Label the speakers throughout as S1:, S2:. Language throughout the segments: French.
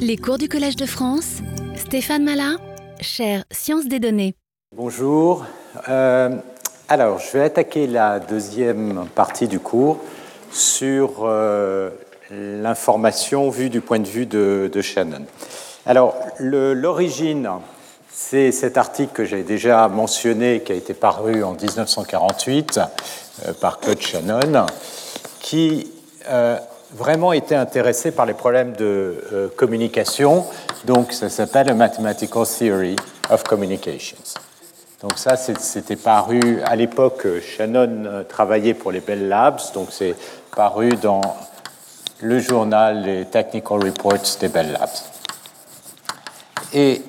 S1: Les cours du Collège de France, Stéphane Malin, chaire Sciences des données.
S2: Bonjour. Euh, alors, je vais attaquer la deuxième partie du cours sur euh, l'information vue du point de vue de, Shannon. Alors, l'origine, c'est cet article que j'ai déjà mentionné, qui a été paru en 1948 euh, par Claude Shannon, qui vraiment été intéressé par les problèmes de euh, communication. Donc, ça s'appelle a Mathematical Theory of Communications. Donc ça, c'était paru à l'époque. Shannon euh, travaillait pour les Bell Labs, donc c'est paru dans le journal les Technical Reports des Bell Labs. Et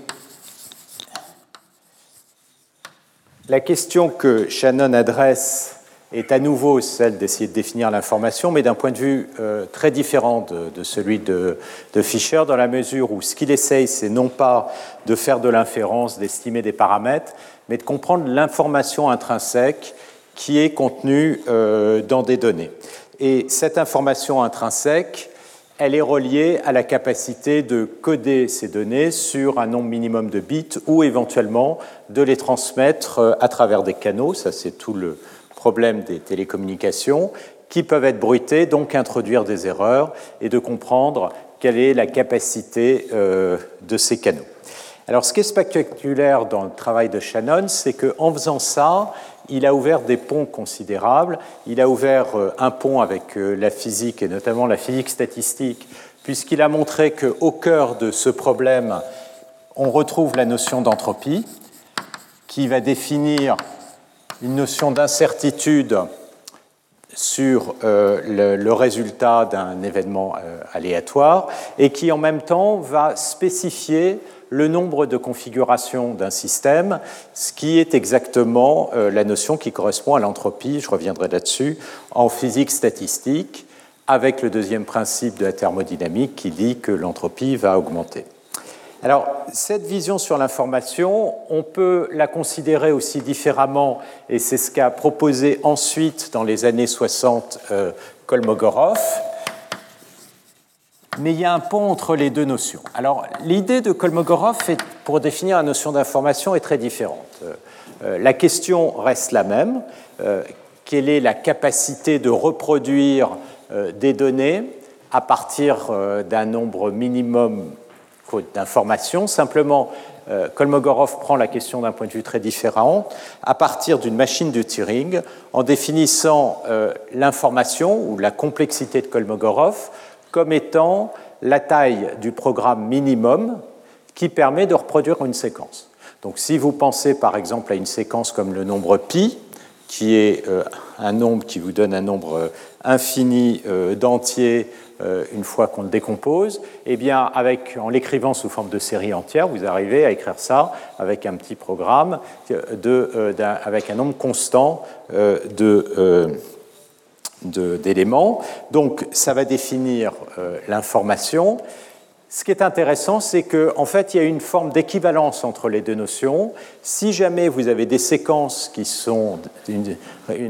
S2: la question que Shannon adresse est à nouveau celle d'essayer de définir l'information, mais d'un point de vue euh, très différent de, celui de, Fischer, dans la mesure où ce qu'il essaye, c'est non pas de faire de l'inférence, d'estimer des paramètres, mais de comprendre l'information intrinsèque qui est contenue euh, dans des données. Et cette information intrinsèque, elle est reliée à la capacité de coder ces données sur un nombre minimum de bits ou éventuellement de les transmettre euh, à travers des canaux. Ça, c'est tout le, problème des télécommunications, qui peuvent être bruités, donc introduire des erreurs, et de comprendre quelle est la capacité euh, de ces canaux. Alors ce qui est spectaculaire dans le travail de Shannon, c'est qu'en faisant ça, il a ouvert des ponts considérables. Il a ouvert euh, un pont avec euh, la physique, et notamment la physique statistique, puisqu'il a montré qu'au cœur de ce problème, on retrouve la notion d'entropie, qui va définir une notion d'incertitude sur euh, le, résultat d'un événement euh, aléatoire et qui en même temps va spécifier le nombre de configurations d'un système, ce qui est exactement euh, la notion qui correspond à l'entropie, je reviendrai là-dessus, en physique statistique, avec le deuxième principe de la thermodynamique qui dit que l'entropie va augmenter. Alors, cette vision sur l'information, on peut la considérer aussi différemment, et c'est ce qu'a proposé ensuite, dans les années 60, euh, Kolmogorov. Mais il y a un pont entre les deux notions. Alors, l'idée de Kolmogorov, pour définir la notion d'information, est très différente. Euh, euh, la question reste la même. quelle est la capacité de reproduire des données à partir d'un nombre minimum d'informations. Simplement, euh, Kolmogorov prend la question d'un point de vue très différent, à partir d'une machine de Turing, en définissant euh, l'information ou la complexité de Kolmogorov comme étant la taille du programme minimum qui permet de reproduire une séquence. Donc si vous pensez par exemple à une séquence comme le nombre pi, qui est euh, un nombre qui vous donne un nombre infini d'entiers euh, une fois qu'on le décompose, eh bien, avec, en l'écrivant sous forme de série entière, vous arrivez à écrire ça avec un petit programme de, euh, avec un nombre constant euh, d'éléments. Donc, ça va définir l'information. Ce qui est intéressant, c'est qu'en en fait, il y a une forme d'équivalence entre les deux notions. Si jamais vous avez des séquences qui sont une,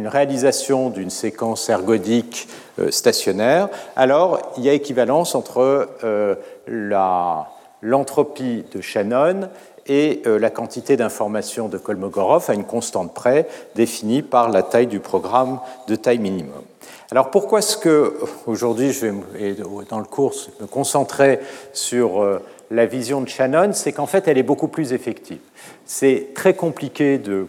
S2: réalisation d'une séquence ergodique euh, stationnaire, alors il y a équivalence entre euh, l'entropie de Shannon et euh, la quantité d'informations de Kolmogorov à une constante près définie par la taille du programme de taille minimum. Alors pourquoi est-ce que aujourd'hui je vais dans le cours me concentrer sur euh, la vision de Shannon, c'est qu'en fait elle est beaucoup plus effective. C'est très compliqué de,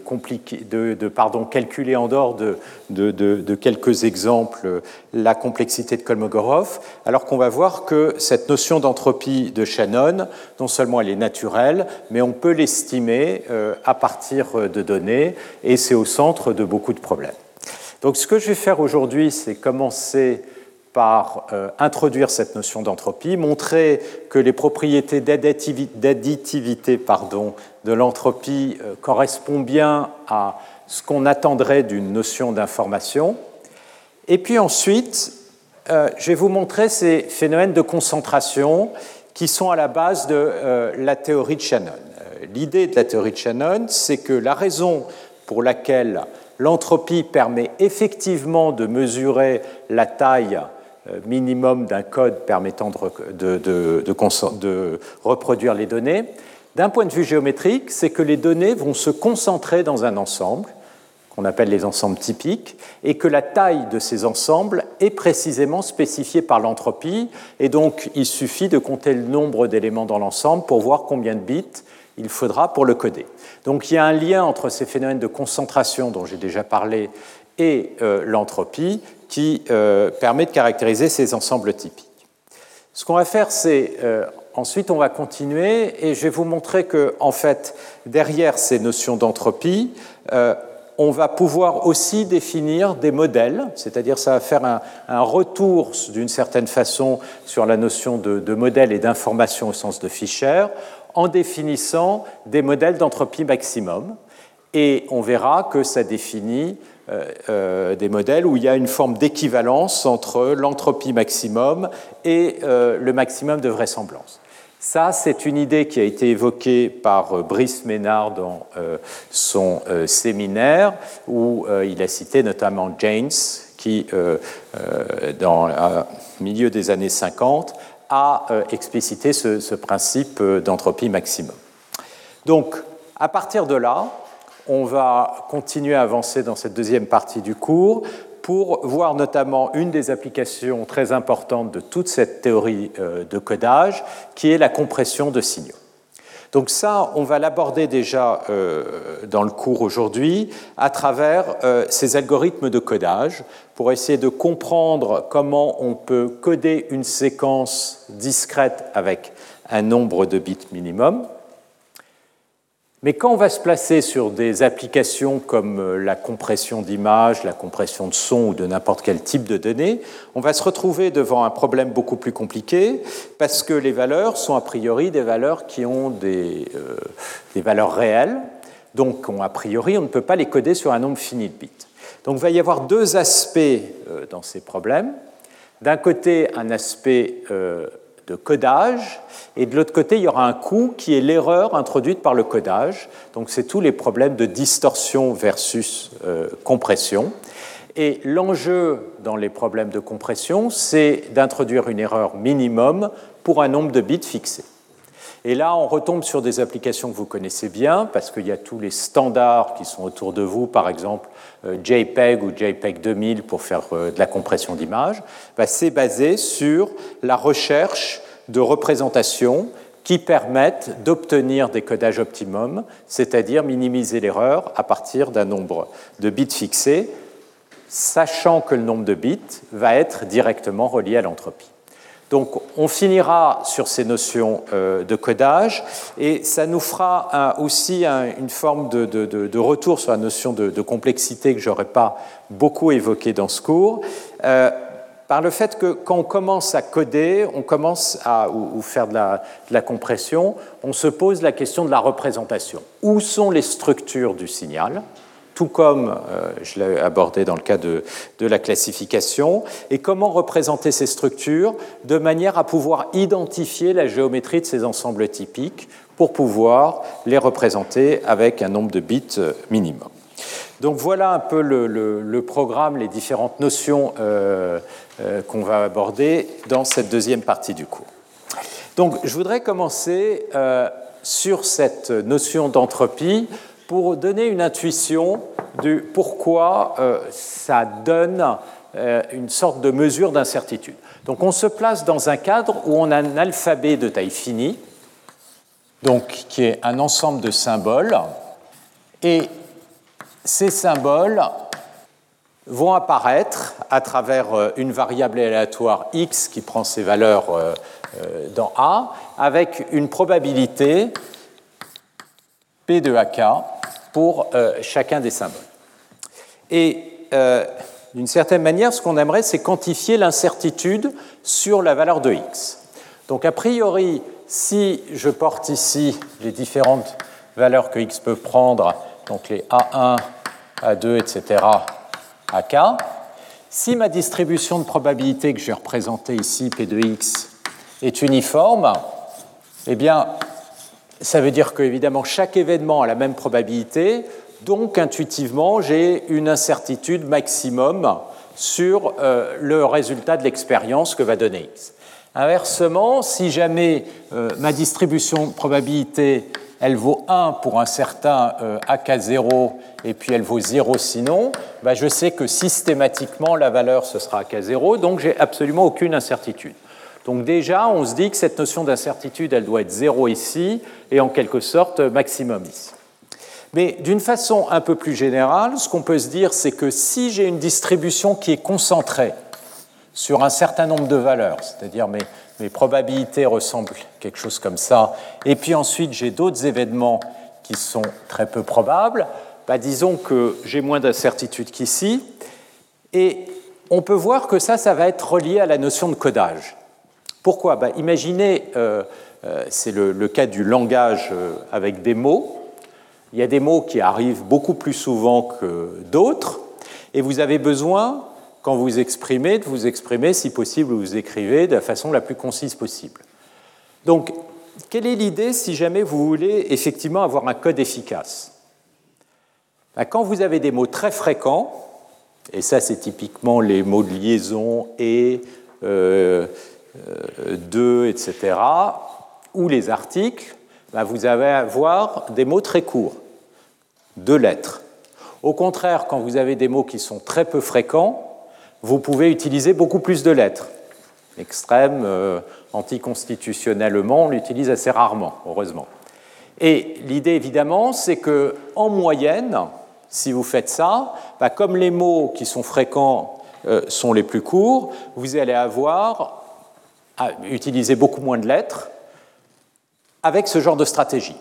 S2: de, pardon, calculer en dehors de, de, quelques exemples la complexité de Kolmogorov, alors qu'on va voir que cette notion d'entropie de Shannon, non seulement elle est naturelle, mais on peut l'estimer euh, à partir de données, et c'est au centre de beaucoup de problèmes. Donc ce que je vais faire aujourd'hui, c'est commencer par euh, introduire cette notion d'entropie, montrer que les propriétés d'additivité de l'entropie euh, correspondent bien à ce qu'on attendrait d'une notion d'information. Et puis ensuite, euh, je vais vous montrer ces phénomènes de concentration qui sont à la base de la théorie de Shannon. L'idée de la théorie de Shannon, c'est que la raison pour laquelle L'entropie permet effectivement de mesurer la taille minimum d'un code permettant de, de, reproduire les données. D'un point de vue géométrique, c'est que les données vont se concentrer dans un ensemble, qu'on appelle les ensembles typiques, et que la taille de ces ensembles est précisément spécifiée par l'entropie, et donc il suffit de compter le nombre d'éléments dans l'ensemble pour voir combien de bits il faudra pour le coder. Donc il y a un lien entre ces phénomènes de concentration dont j'ai déjà parlé et euh, l'entropie qui euh, permet de caractériser ces ensembles typiques. Ce qu'on va faire, c'est euh, ensuite on va continuer et je vais vous montrer que en fait derrière ces notions d'entropie, on va pouvoir aussi définir des modèles, c'est-à-dire ça va faire un, retour d'une certaine façon sur la notion de, de modèle et d'information au sens de Fischer en définissant des modèles d'entropie maximum. Et on verra que ça définit euh, euh, des modèles où il y a une forme d'équivalence entre l'entropie maximum et euh, le maximum de vraisemblance. Ça, c'est une idée qui a été évoquée par Brice Ménard dans son séminaire, où il a cité notamment James, qui, dans le milieu des années 50, à euh, expliciter ce, principe euh, d'entropie maximum. Donc, à partir de là, on va continuer à avancer dans cette deuxième partie du cours pour voir notamment une des applications très importantes de toute cette théorie euh, de codage, qui est la compression de signaux. Donc ça, on va l'aborder déjà euh, dans le cours aujourd'hui à travers euh, ces algorithmes de codage pour essayer de comprendre comment on peut coder une séquence discrète avec un nombre de bits minimum mais quand on va se placer sur des applications comme euh, la compression d'image, la compression de son ou de n'importe quel type de données, on va se retrouver devant un problème beaucoup plus compliqué parce que les valeurs sont a priori des valeurs qui ont des, euh, valeurs réelles. Donc, a priori, on ne peut pas les coder sur un nombre fini de bits. Donc, il va y avoir deux aspects euh, dans ces problèmes. D'un côté, un aspect codage, et de l'autre côté, il y aura un coût qui est l'erreur introduite par le codage. Donc c'est tous les problèmes de distorsion versus euh, compression. Et l'enjeu dans les problèmes de compression, c'est d'introduire une erreur minimum pour un nombre de bits fixé. Et là, on retombe sur des applications que vous connaissez bien, parce qu'il y a tous les standards qui sont autour de vous, par exemple euh, JPEG ou JPEG 2000 pour faire euh, de la compression d'image. Bah, c'est basé sur la recherche de représentations qui permettent d'obtenir des codages optimum, c'est-à-dire minimiser l'erreur à partir d'un nombre de bits fixés, sachant que le nombre de bits va être directement relié à l'entropie. Donc on finira sur ces notions euh, de codage et ça nous fera aussi une forme de, retour sur la notion de, complexité que je n'aurais pas beaucoup évoquée dans ce cours. Euh, par le fait que quand on commence à coder, on commence à ou, faire de la, compression, on se pose la question de la représentation. Où sont les structures du signal? Tout comme euh, je l'ai abordé dans le cas de, la classification, et comment représenter ces structures de manière à pouvoir identifier la géométrie de ces ensembles typiques pour pouvoir les représenter avec un nombre de bits euh, minimum. Donc voilà un peu le, programme, les différentes notions euh, qu'on va aborder dans cette deuxième partie du cours. Donc je voudrais commencer sur cette notion d'entropie pour donner une intuition de pourquoi euh, ça donne euh, une sorte de mesure d'incertitude. Donc on se place dans un cadre où on a un alphabet de taille finie, donc qui est un ensemble de symboles, et ces symboles vont apparaître à travers euh, une variable aléatoire x qui prend ses valeurs dans A, avec une probabilité P de AK pour euh, chacun des symboles. Et euh, d'une certaine manière, ce qu'on aimerait, c'est quantifier l'incertitude sur la valeur de x. Donc a priori, si je porte ici les différentes valeurs que x peut prendre, donc les A1, A2, etc., AK, si ma distribution de probabilité que j'ai représentée ici, P de x, est uniforme, eh bien, ça veut dire qu'évidemment, chaque événement a la même probabilité, donc intuitivement, j'ai une incertitude maximum sur euh, le résultat de l'expérience que va donner x. Inversement, si jamais euh, ma distribution de probabilité elle vaut 1 pour un certain euh, AK0 et puis elle vaut 0 sinon, bah, je sais que systématiquement la valeur ce sera AK0, donc j'ai absolument aucune incertitude. Donc déjà, on se dit que cette notion d'incertitude, elle doit être 0 ici et en quelque sorte maximum ici. Mais d'une façon un peu plus générale, ce qu'on peut se dire, c'est que si j'ai une distribution qui est concentrée sur un certain nombre de valeurs, c'est-à-dire mes, probabilités ressemblent quelque chose comme ça, et puis ensuite j'ai d'autres événements qui sont très peu probables, bah, disons que j'ai moins d'incertitude qu'ici, et on peut voir que ça, ça va être relié à la notion de codage. Pourquoi? Bah, Imaginez, euh, euh, c'est le, cas du langage euh, avec des mots, il y a des mots qui arrivent beaucoup plus souvent que d'autres, et vous avez besoin, quand vous exprimez, de vous exprimer, si possible, vous écrivez de la façon la plus concise possible. Donc, quelle est l'idée si jamais vous voulez effectivement avoir un code efficace? Ben, Quand vous avez des mots très fréquents, et ça c'est typiquement les mots de liaison et, euh, de, etc., ou les articles, ben, vous allez avoir des mots très courts, deux lettres. Au contraire, quand vous avez des mots qui sont très peu fréquents, vous pouvez utiliser beaucoup plus de lettres. Extrême, euh, anticonstitutionnellement, on l'utilise assez rarement, heureusement. Et l'idée, évidemment, c'est que en moyenne, si vous faites ça, bah, comme les mots qui sont fréquents euh, sont les plus courts, vous allez avoir à utiliser beaucoup moins de lettres avec ce genre de stratégie.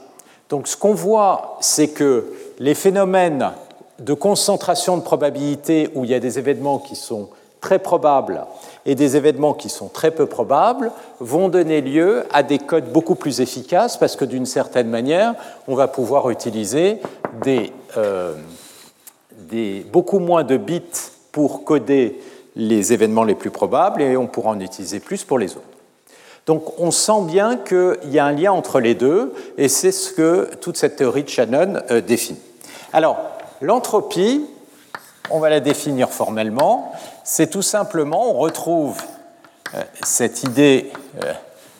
S2: Donc ce qu'on voit, c'est que les phénomènes de concentration de probabilité où il y a des événements qui sont très probables et des événements qui sont très peu probables vont donner lieu à des codes beaucoup plus efficaces parce que d'une certaine manière, on va pouvoir utiliser des, euh, beaucoup moins de bits pour coder les événements les plus probables et on pourra en utiliser plus pour les autres. Donc on sent bien qu'il y a un lien entre les deux, et c'est ce que toute cette théorie de Shannon euh, définit. Alors, l'entropie, on va la définir formellement, c'est tout simplement, on retrouve euh, cette idée euh,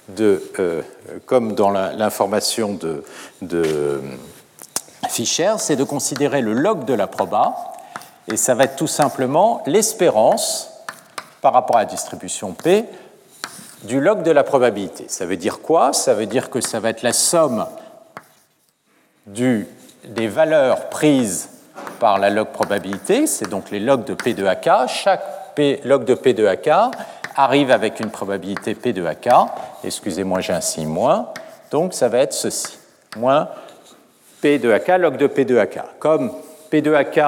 S2: de, comme dans l'information de, de Fischer, c'est de considérer le log de la proba, et ça va être tout simplement l'espérance par rapport à la distribution P du log de la probabilité. Ça veut dire quoi? Ça veut dire que ça va être la somme du, des valeurs prises par la log probabilité, c'est donc les logs de P de AK. Chaque P, log de P de AK arrive avec une probabilité P de AK. Excusez-moi, j'ai un signe moins. Donc ça va être ceci. Moins P de AK, log de P de AK. Comme P de AK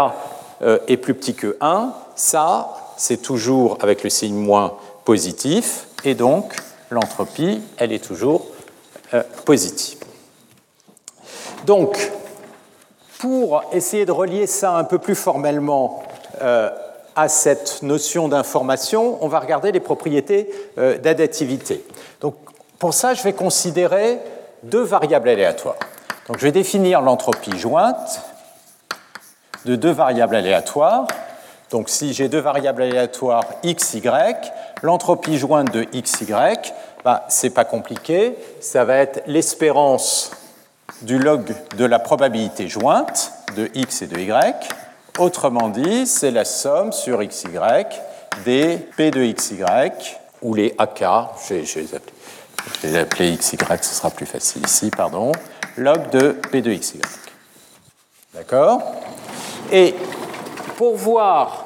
S2: est plus petit que 1, ça, c'est toujours avec le signe moins positif et donc l'entropie, elle est toujours euh, positive. Donc, pour essayer de relier ça un peu plus formellement euh, à cette notion d'information, on va regarder les propriétés euh, d'additivité. Donc, pour ça, je vais considérer deux variables aléatoires. Donc, je vais définir l'entropie jointe de deux variables aléatoires. Donc, si j'ai deux variables aléatoires x, y, L'entropie jointe de xy, bah, ce n'est pas compliqué, ça va être l'espérance du log de la probabilité jointe de x et de y. Autrement dit, c'est la somme sur xy des p de xy, ou les ak, je vais, les appeler, xy, ce sera plus facile ici, pardon, log de p de xy. D'accord? Et pour voir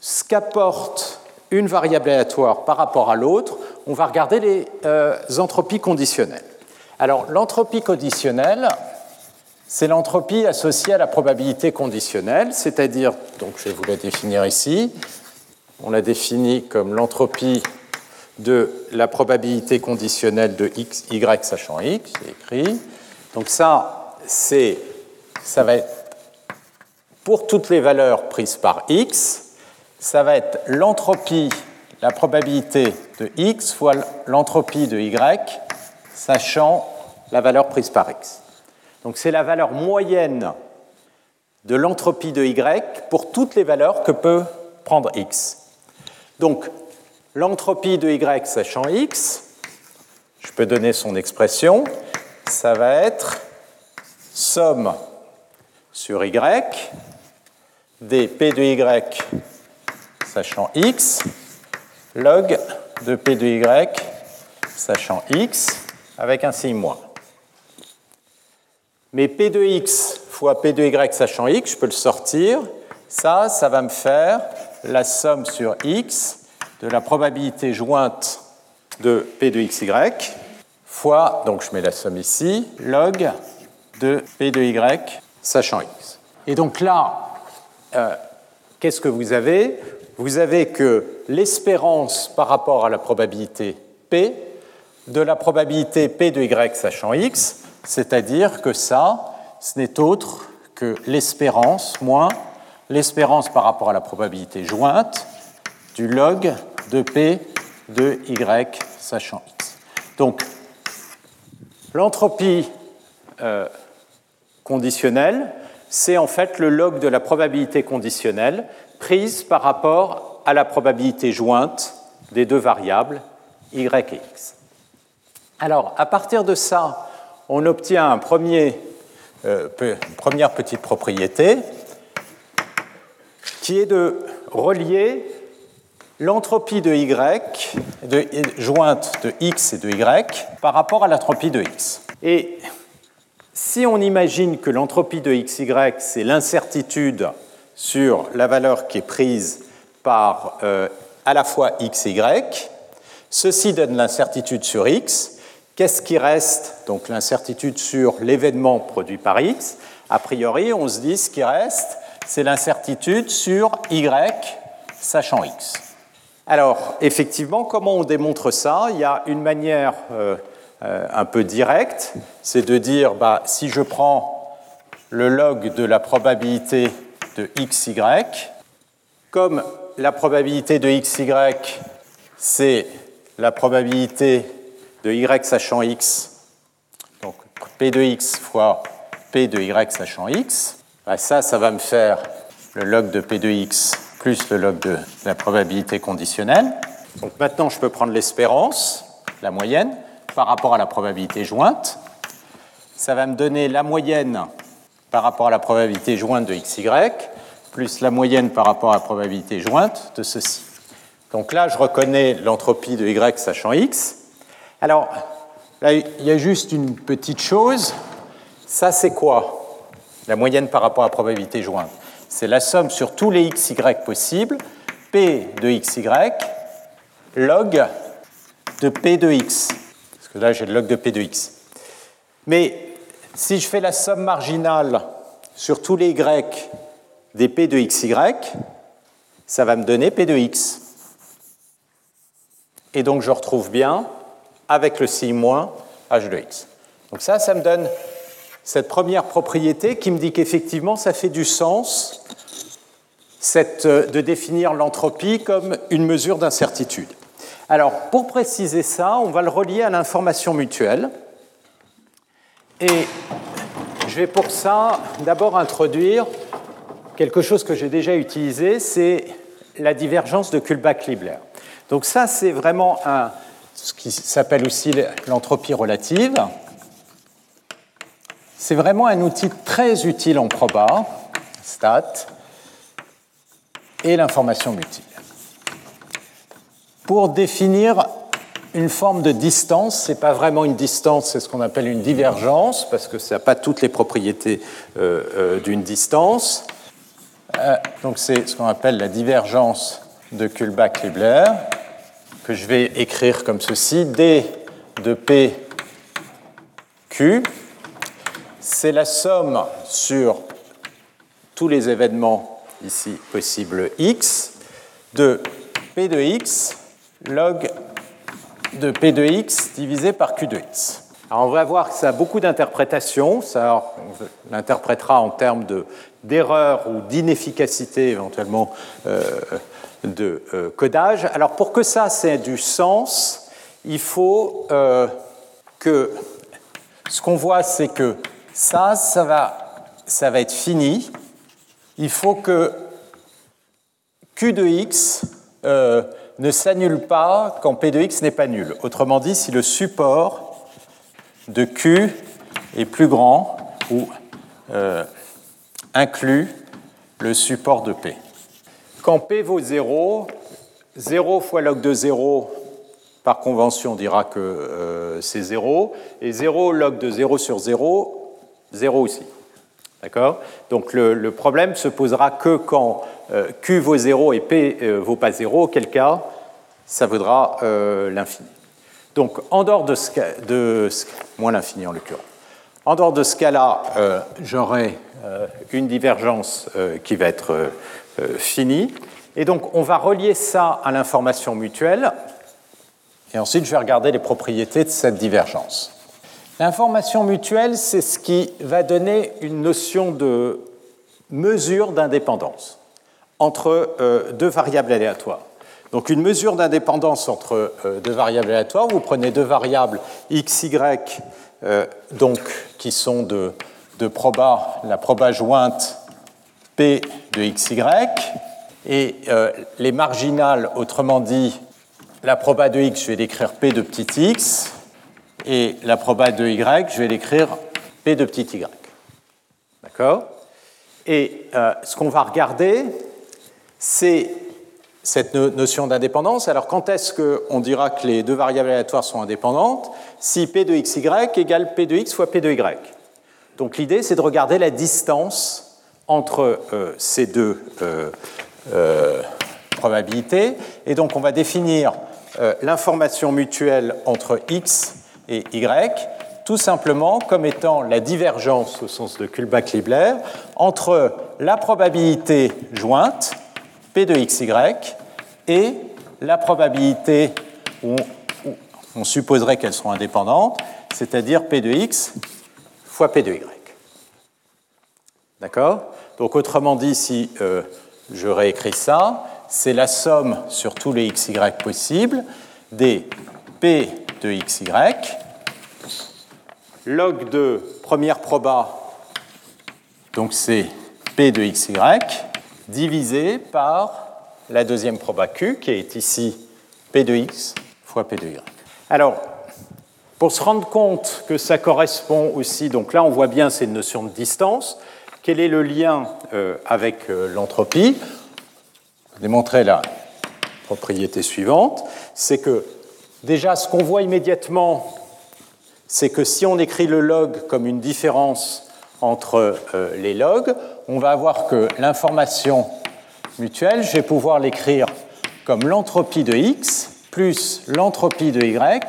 S2: ce qu'apporte une variable aléatoire par rapport à l'autre, on va regarder les euh, entropies conditionnelles. Alors, l'entropie conditionnelle, c'est l'entropie associée à la probabilité conditionnelle, c'est-à-dire, donc je vais vous la définir ici, on la définit comme l'entropie de la probabilité conditionnelle de x, y sachant x, c'est écrit. Donc ça, c'est, ça va être pour toutes les valeurs prises par x, ça va être l'entropie, la probabilité de x fois l'entropie de y, sachant la valeur prise par x. Donc c'est la valeur moyenne de l'entropie de y pour toutes les valeurs que peut prendre x. Donc, l'entropie de y sachant x, je peux donner son expression, ça va être somme sur y des p de y sachant x log de p de y sachant x avec un signe moins. Mais p de x fois p de y sachant x, je peux le sortir. Ça, ça va me faire la somme sur x de la probabilité jointe de p de xy fois, donc je mets la somme ici, log de p de y sachant x. Et donc là, euh, qu'est-ce que vous avez? Vous avez que l'espérance par rapport à la probabilité p de la probabilité p de y sachant x, c'est-à-dire que ça, ce n'est autre que l'espérance moins l'espérance par rapport à la probabilité jointe du log de p de y sachant x. Donc, l'entropie euh, conditionnelle, c'est en fait le log de la probabilité conditionnelle prise par rapport à la probabilité jointe des deux variables y et x. Alors, à partir de ça, on obtient euh, une première petite propriété qui est de relier l'entropie de y, jointe de x et de y, par rapport à l'entropie de x. si on imagine que l'entropie de xy, c'est l'incertitude sur la valeur qui est prise par euh, à la fois x y, ceci donne l'incertitude sur x. Qu'est-ce qui reste? Donc l'incertitude sur l'événement produit par x. A priori, on se dit ce qui reste, c'est l'incertitude sur y sachant x. Alors, effectivement, comment on démontre ça? Il y a une manière euh, euh, un peu directe, c'est de dire, bah, si je prends le log de la probabilité de xy, comme la probabilité de xy, c'est la probabilité de y sachant x, donc p de x fois p de y sachant x, bah, ça, ça va me faire le log de p de x plus le log de la probabilité conditionnelle. Donc maintenant, je peux prendre l'espérance, la moyenne, par rapport à la probabilité jointe. Ça va me donner la moyenne par rapport à la probabilité jointe de xy, plus la moyenne par rapport à la probabilité jointe de ceci. Donc là, je reconnais l'entropie de y sachant x. Alors, là, il y a juste une petite chose. Ça, c'est quoi La moyenne par rapport à la probabilité jointe? C'est la somme sur tous les xy possibles, p de xy log de p de x. Là, j'ai le log de p de x. Mais si je fais la somme marginale sur tous les y des p de xy, ça va me donner p de x. Et donc je retrouve bien, avec le signe moins, h de x. Donc ça, ça me donne cette première propriété qui me dit qu'effectivement, ça fait du sens euh, de définir l'entropie comme une mesure d'incertitude. Alors, pour préciser ça, on va le relier à l'information mutuelle. Et je vais pour ça d'abord introduire quelque chose que j'ai déjà utilisé, c'est la divergence de Kullback-Libler. Donc ça, c'est vraiment ce qui s'appelle aussi l'entropie relative. C'est vraiment un outil très utile en proba, stat, et l'information multiple. Pour définir une forme de distance, ce n'est pas vraiment une distance, c'est ce qu'on appelle une divergence, parce que ça n'a pas toutes les propriétés euh, euh, d'une distance. Euh, donc c'est ce qu'on appelle la divergence de Kullback-Libler, que je vais écrire comme ceci, d de p q. C'est la somme sur tous les événements ici possibles x de p de x log de p de x divisé par q de x. Alors on va voir que ça a beaucoup d'interprétations, ça on l'interprétera en termes d'erreur ou d'inefficacité éventuellement euh, de euh, codage. Alors pour que ça ait du sens, il faut euh, que ce qu'on voit c'est que ça, ça va, ça va être fini. Il faut que Q de x ne s'annule pas quand P de x n'est pas nul. Autrement dit, si le support de Q est plus grand ou euh, inclut le support de P. Quand P vaut 0, 0 fois log de 0, par convention, on dira que euh, c'est 0, et 0 log de 0 sur 0, 0 aussi. D'accord? Donc le, problème se posera que quand euh, Q vaut 0 et P ne vaut pas 0, auquel cas ça vaudra l'infini. Donc en dehors de ce, de moins l'infini en. En dehors de ce cas-là, euh, j'aurai euh, une divergence euh, qui va être finie. Et donc, on va relier ça à l'information mutuelle. Et ensuite, je vais regarder les propriétés de cette divergence. L'information mutuelle, c'est ce qui va donner une notion de mesure d'indépendance entre deux variables aléatoires. Donc une mesure d'indépendance entre deux variables aléatoires, vous prenez deux variables x, y euh, donc, qui sont de, de proba, la proba jointe P de XY, et euh, les marginales, autrement dit, la proba de X, je vais l'écrire P de petit x, et la proba de Y, je vais l'écrire P de petit y. D'accord? Et euh, ce qu'on va regarder, c'est cette notion d'indépendance. Alors quand est-ce qu'on dira que les deux variables aléatoires sont indépendantes? Si P de xy égale P de x fois P de y. Donc l'idée, c'est de regarder la distance entre euh, ces deux euh, probabilités. Et donc on va définir l'information mutuelle entre x et y tout simplement comme étant la divergence au sens de Kullback-Libler entre la probabilité jointe P de xy et la probabilité où on, supposerait qu'elles seront indépendantes, c'est-à-dire P de x fois P de y. D'accord? Donc autrement dit, si euh, je réécris ça, c'est la somme sur tous les xy possibles des P de xy log de première proba, donc c'est P de xy, divisé par la deuxième proba Q, qui est ici P de x fois P de y. Alors, pour se rendre compte que ça correspond aussi, donc là on voit bien c'est une notion de distance, quel est le lien euh, avec euh, l'entropie? Démontrer la propriété suivante, c'est que déjà ce qu'on voit immédiatement, c'est que si on écrit le log comme une différence entre euh, les logs, on va avoir que l'information mutuelle, je vais pouvoir l'écrire comme l'entropie de x plus l'entropie de y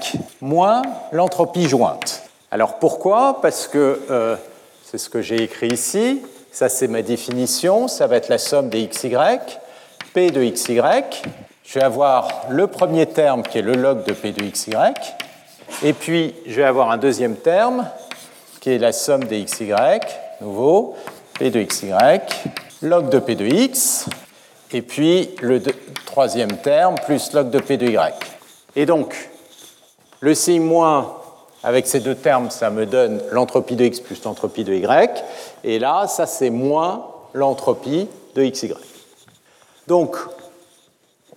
S2: moins l'entropie jointe. Alors pourquoi? Parce que euh, c'est ce que j'ai écrit ici, ça c'est ma définition, ça va être la somme des xy, p de xy, je vais avoir le premier terme qui est le log de p de xy, et puis je vais avoir un deuxième terme qui est la somme des xy, nouveau, p de xy, log de p de x, et puis le troisième terme plus log de P de Y. Et donc, le signe moins avec ces deux termes, ça me donne l'entropie de X plus l'entropie de Y. Et là, ça c'est moins l'entropie de XY. Donc,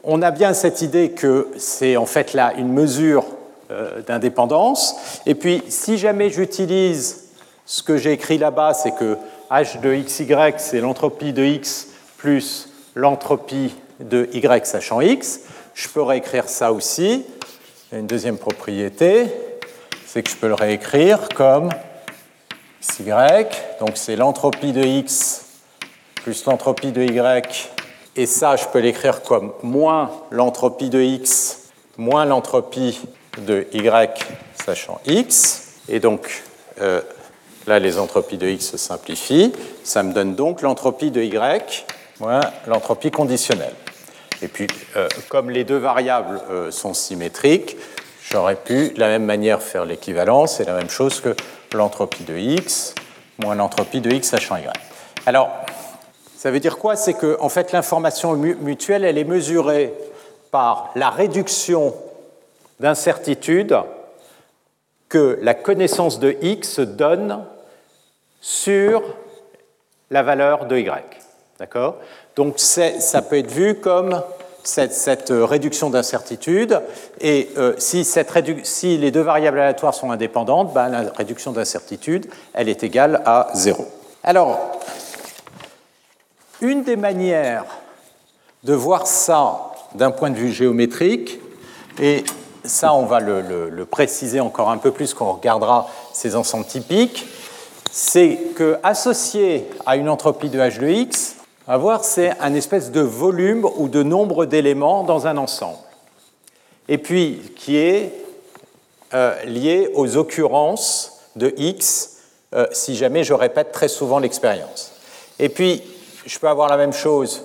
S2: on a bien cette idée que c'est en fait là une mesure euh, d'indépendance. Et puis, si jamais j'utilise ce que j'ai écrit là-bas, c'est que h de xy, c'est l'entropie de x plus l'entropie de y sachant x. Je peux réécrire ça aussi. Une deuxième propriété, c'est que je peux le réécrire comme xy, donc c'est l'entropie de x plus l'entropie de y, et ça je peux l'écrire comme moins l'entropie de x moins l'entropie de y sachant x, et donc euh, là les entropies de x se simplifient, ça me donne donc l'entropie de y moins l'entropie conditionnelle. Et puis, euh, comme les deux variables euh, sont symétriques, j'aurais pu de la même manière faire l'équivalence, c'est la même chose que l'entropie de x moins l'entropie de x sachant y. Alors, ça veut dire quoi? C'est que en fait, l'information mutuelle, elle est mesurée par la réduction d'incertitude que la connaissance de x donne sur la valeur de y. D'accord? Donc ça peut être vu comme cette, euh, réduction d'incertitude. Et euh, si, les deux variables aléatoires sont indépendantes, ben, la réduction d'incertitude, elle est égale à 0. Alors, une des manières de voir ça d'un point de vue géométrique, et ça on va le, préciser encore un peu plus quand on regardera ces ensembles typiques, c'est que associé à une entropie de h de x, avoir, c'est un espèce de volume ou de nombre d'éléments dans un ensemble. Et puis, qui est euh, lié aux occurrences de X, euh, si jamais je répète très souvent l'expérience. Et puis, je peux avoir la même chose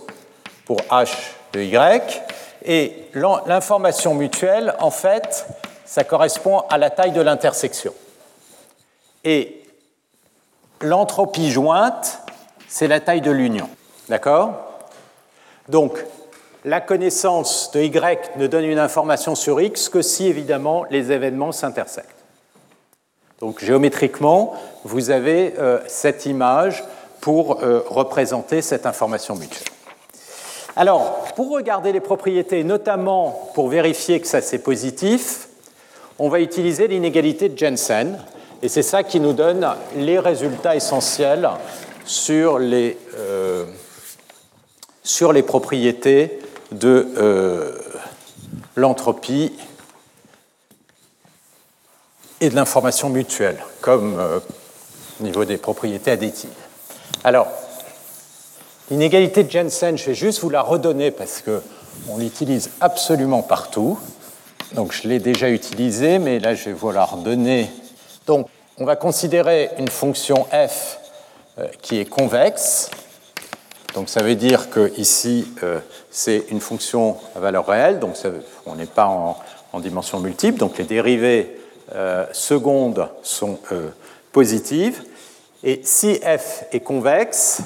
S2: pour H de Y. Et l'information mutuelle, en fait, ça correspond à la taille de l'intersection. Et l'entropie jointe, c'est la taille de l'union. D'accord? Donc, la connaissance de Y ne donne une information sur X que si, évidemment, les événements s'intersectent. Donc, géométriquement, vous avez euh, cette image pour euh, représenter cette information mutuelle. Alors, pour regarder les propriétés, notamment pour vérifier que ça c'est positif, on va utiliser l'inégalité de Jensen, et c'est ça qui nous donne les résultats essentiels sur les, euh, sur les propriétés de euh, l'entropie et de l'information mutuelle, comme au niveau des propriétés additives. Alors, l'inégalité de Jensen, je vais juste vous la redonner parce qu'on l'utilise absolument partout. Donc, je l'ai déjà utilisée, mais là, je vais vous la redonner. Donc, on va considérer une fonction f euh, qui est convexe donc ça veut dire que ici euh, c'est une fonction à valeur réelle, donc on n'est pas en, dimension multiple, donc les dérivées euh, secondes sont positives. Et si f est convexe,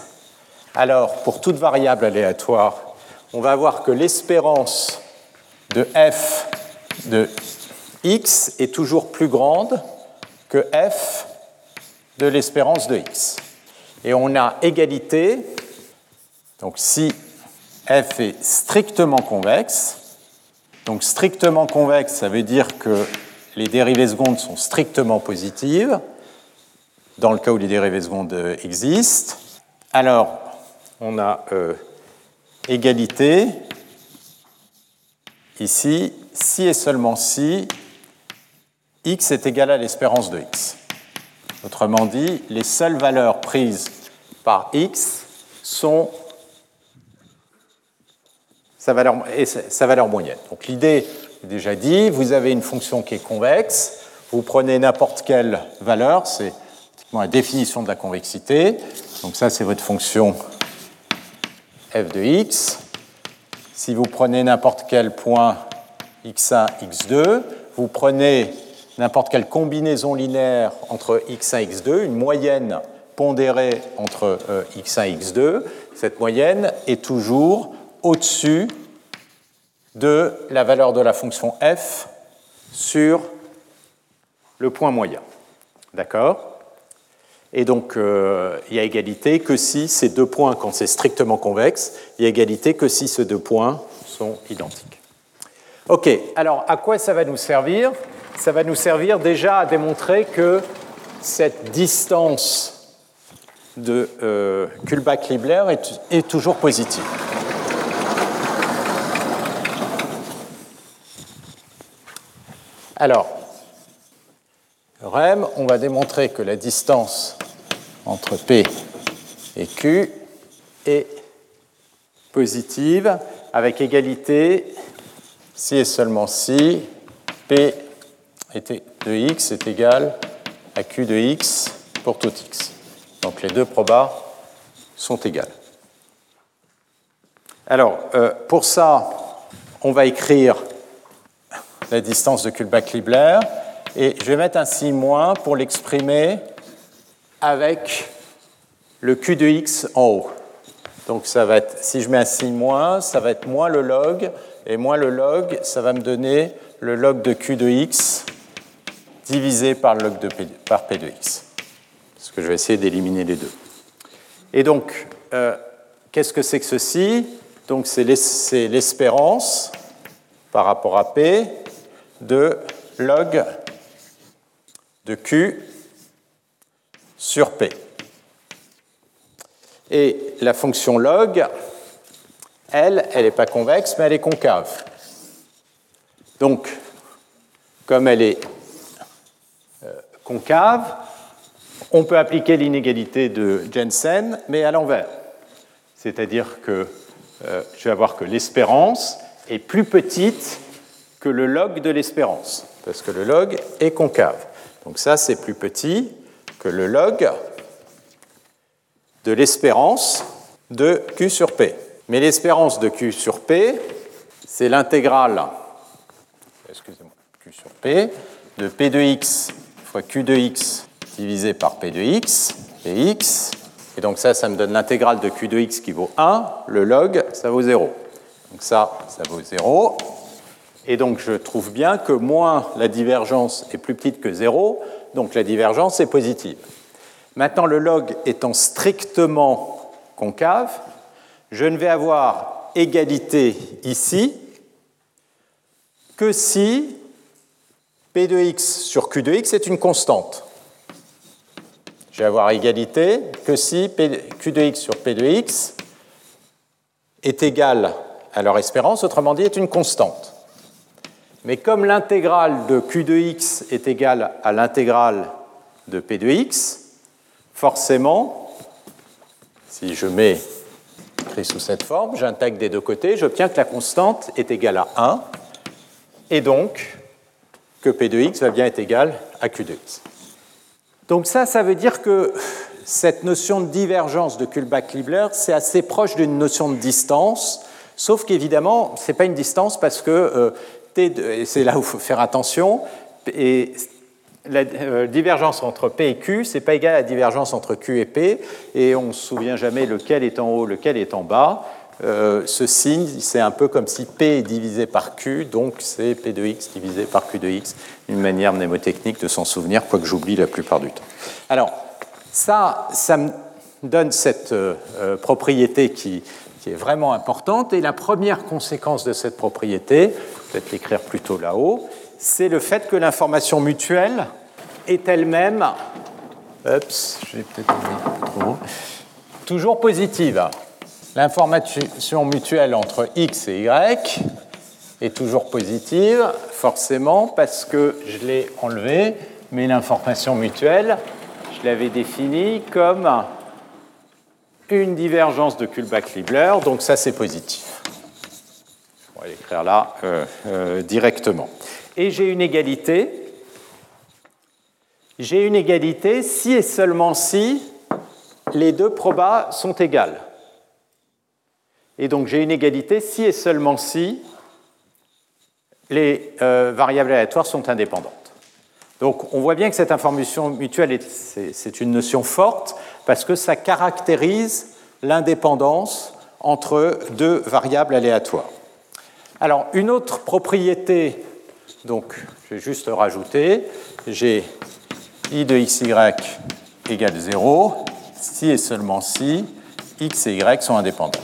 S2: alors pour toute variable aléatoire, on va voir que l'espérance de f de x est toujours plus grande que f de l'espérance de x. Et on a égalité donc si f est strictement convexe, donc strictement convexe, ça veut dire que les dérivées secondes sont strictement positives, dans le cas où les dérivées secondes existent. Alors, on a euh, égalité ici, si et seulement si x est égal à l'espérance de x. Autrement dit, les seules valeurs prises par x sont sa valeur, et sa valeur moyenne. Donc l'idée est déjà dit, vous avez une fonction qui est convexe, vous prenez n'importe quelle valeur, c'est la définition de la convexité, donc ça c'est votre fonction f de x. Si vous prenez n'importe quel point x1, x2, vous prenez n'importe quelle combinaison linéaire entre x1 et x2, une moyenne pondérée entre euh, x1 et x2, cette moyenne est toujours au-dessus de la valeur de la fonction f sur le point moyen. D'accord? Et donc, euh, il y a égalité que si ces deux points, quand c'est strictement convexe, il y a égalité que si ces deux points sont identiques. Ok, alors à quoi ça va nous servir? Ça va nous servir déjà à démontrer que cette distance de euh, Kullback-Libler est toujours positive. Alors, On va démontrer que la distance entre P et Q est positive avec égalité si et seulement si P de x est égal à Q de x pour tout x. Donc les deux probas sont égales. Alors, euh, pour ça, on va écrire la distance de Kullback-Libler. Et je vais mettre un signe moins pour l'exprimer avec le Q de x en haut. Donc ça va être, si je mets un signe moins, ça va être moins le log, et moins le log, ça va me donner le log de Q de x divisé par log de P, par P de x. Parce que je vais essayer d'éliminer les deux. Et donc, euh, qu'est-ce que c'est que ceci? Donc c'est l'espérance par rapport à P de log de Q sur P. Et la fonction log, elle, elle n'est pas convexe, mais elle est concave. Donc, comme elle est euh, concave, on peut appliquer l'inégalité de Jensen, mais à l'envers. C'est-à-dire que euh, je vais avoir que l'espérance est plus petite que le log de l'espérance, parce que le log est concave. Donc ça, c'est plus petit que le log de l'espérance de Q sur P. Mais l'espérance de Q sur P, c'est l'intégrale, excusez-moi, Q sur P, de P de x fois Q de x divisé par P de x, Px, et donc ça, ça me donne l'intégrale de Q de x qui vaut 1, le log, ça vaut 0. Donc ça, ça vaut 0. Et donc je trouve bien que moins la divergence est plus petite que 0, donc la divergence est positive. Maintenant, le log étant strictement concave, je ne vais avoir égalité ici que si P de x sur Q de x est une constante. Je vais avoir égalité que si Q de x sur P de x est égal à leur espérance, autrement dit, est une constante. Mais comme l'intégrale de Q de x est égale à l'intégrale de P de x, forcément, si je mets écrit sous cette forme, j'intègre des deux côtés, j'obtiens que la constante est égale à 1, et donc que P de x va bien être égal à Q de x. Donc ça, ça veut dire que cette notion de divergence de Kullback-Libler, c'est assez proche d'une notion de distance, sauf qu'évidemment, ce n'est pas une distance parce que euh, Et c'est là où il faut faire attention, et la euh, divergence entre P et Q, ce n'est pas égal à la divergence entre Q et P, et on ne se souvient jamais lequel est en haut, lequel est en bas. Euh, ce signe, c'est un peu comme si P est divisé par Q, donc c'est P de X divisé par Q de X, une manière mnémotechnique de s'en souvenir, quoique j'oublie la plupart du temps. Alors, ça, ça me donne cette euh, propriété qui, est vraiment importante, et la première conséquence de cette propriété, peut-être l'écrire plutôt là-haut, c'est le fait que l'information mutuelle est elle-même, toujours positive. L'information mutuelle entre x et y est toujours positive, forcément, parce que je l'ai enlevé, mais l'information mutuelle, je l'avais définie comme une divergence de Kullback-Leibler, donc ça c'est positif. Va l'écrire là euh, euh, directement et j'ai une égalité. J'ai une égalité si et seulement si les deux probas sont égales. Et donc j'ai une égalité si et seulement si les euh, variables aléatoires sont indépendantes. Donc on voit bien que cette information mutuelle, c'est une notion forte parce que ça caractérise l'indépendance entre deux variables aléatoires. Alors une autre propriété donc, je vais juste rajouter, j'ai i de xy égale 0, si et seulement si x et y sont indépendantes.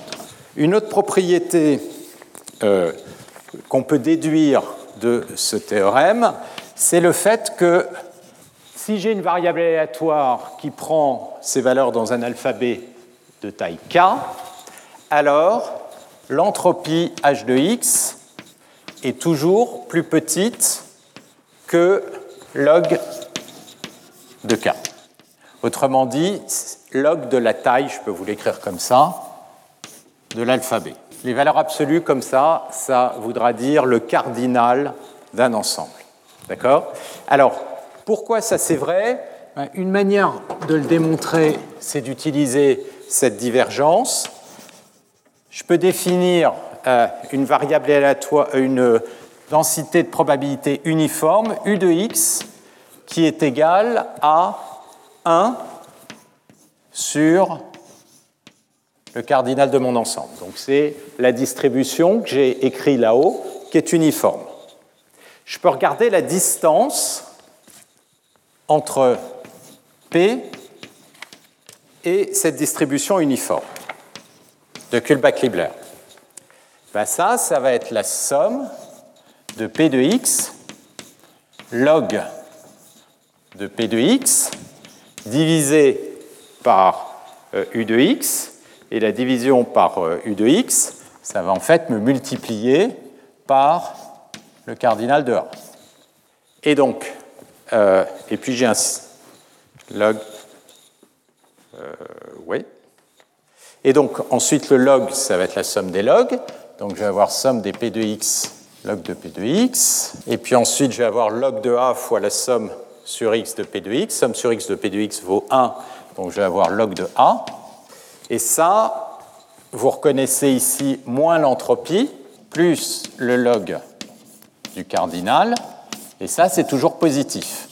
S2: Une autre propriété euh, qu'on peut déduire de ce théorème, c'est le fait que si j'ai une variable aléatoire qui prend ses valeurs dans un alphabet de taille k, alors l'entropie h de x est toujours plus petite que log de k. Autrement dit, log de la taille, je peux vous l'écrire comme ça, de l'alphabet. Les valeurs absolues comme ça, ça voudra dire le cardinal d'un ensemble. D'accord? Alors, pourquoi ça c'est vrai? Une manière de le démontrer, c'est d'utiliser cette divergence. Je peux définir euh, une variable aléatoire, une densité de probabilité uniforme, U de x, qui est égale à 1 sur le cardinal de mon ensemble. Donc c'est la distribution que j'ai écrit là-haut, qui est uniforme. Je peux regarder la distance entre P et cette distribution uniforme. De Kullback-Leibler. Ben ça, ça va être la somme de P de x log de P de x divisé par euh, U de x, et la division par euh, U de x, ça va en fait me multiplier par le cardinal de A. Et donc, euh, et puis j'ai un log, oui. Et donc ensuite le log, ça va être la somme des logs. Donc je vais avoir somme des P de x log de P de x. Et puis ensuite, je vais avoir log de A fois la somme sur x de P de x. Somme sur x de P de x vaut 1, donc je vais avoir log de A. Et ça, vous reconnaissez ici moins l'entropie, plus le log du cardinal. Et ça, c'est toujours positif.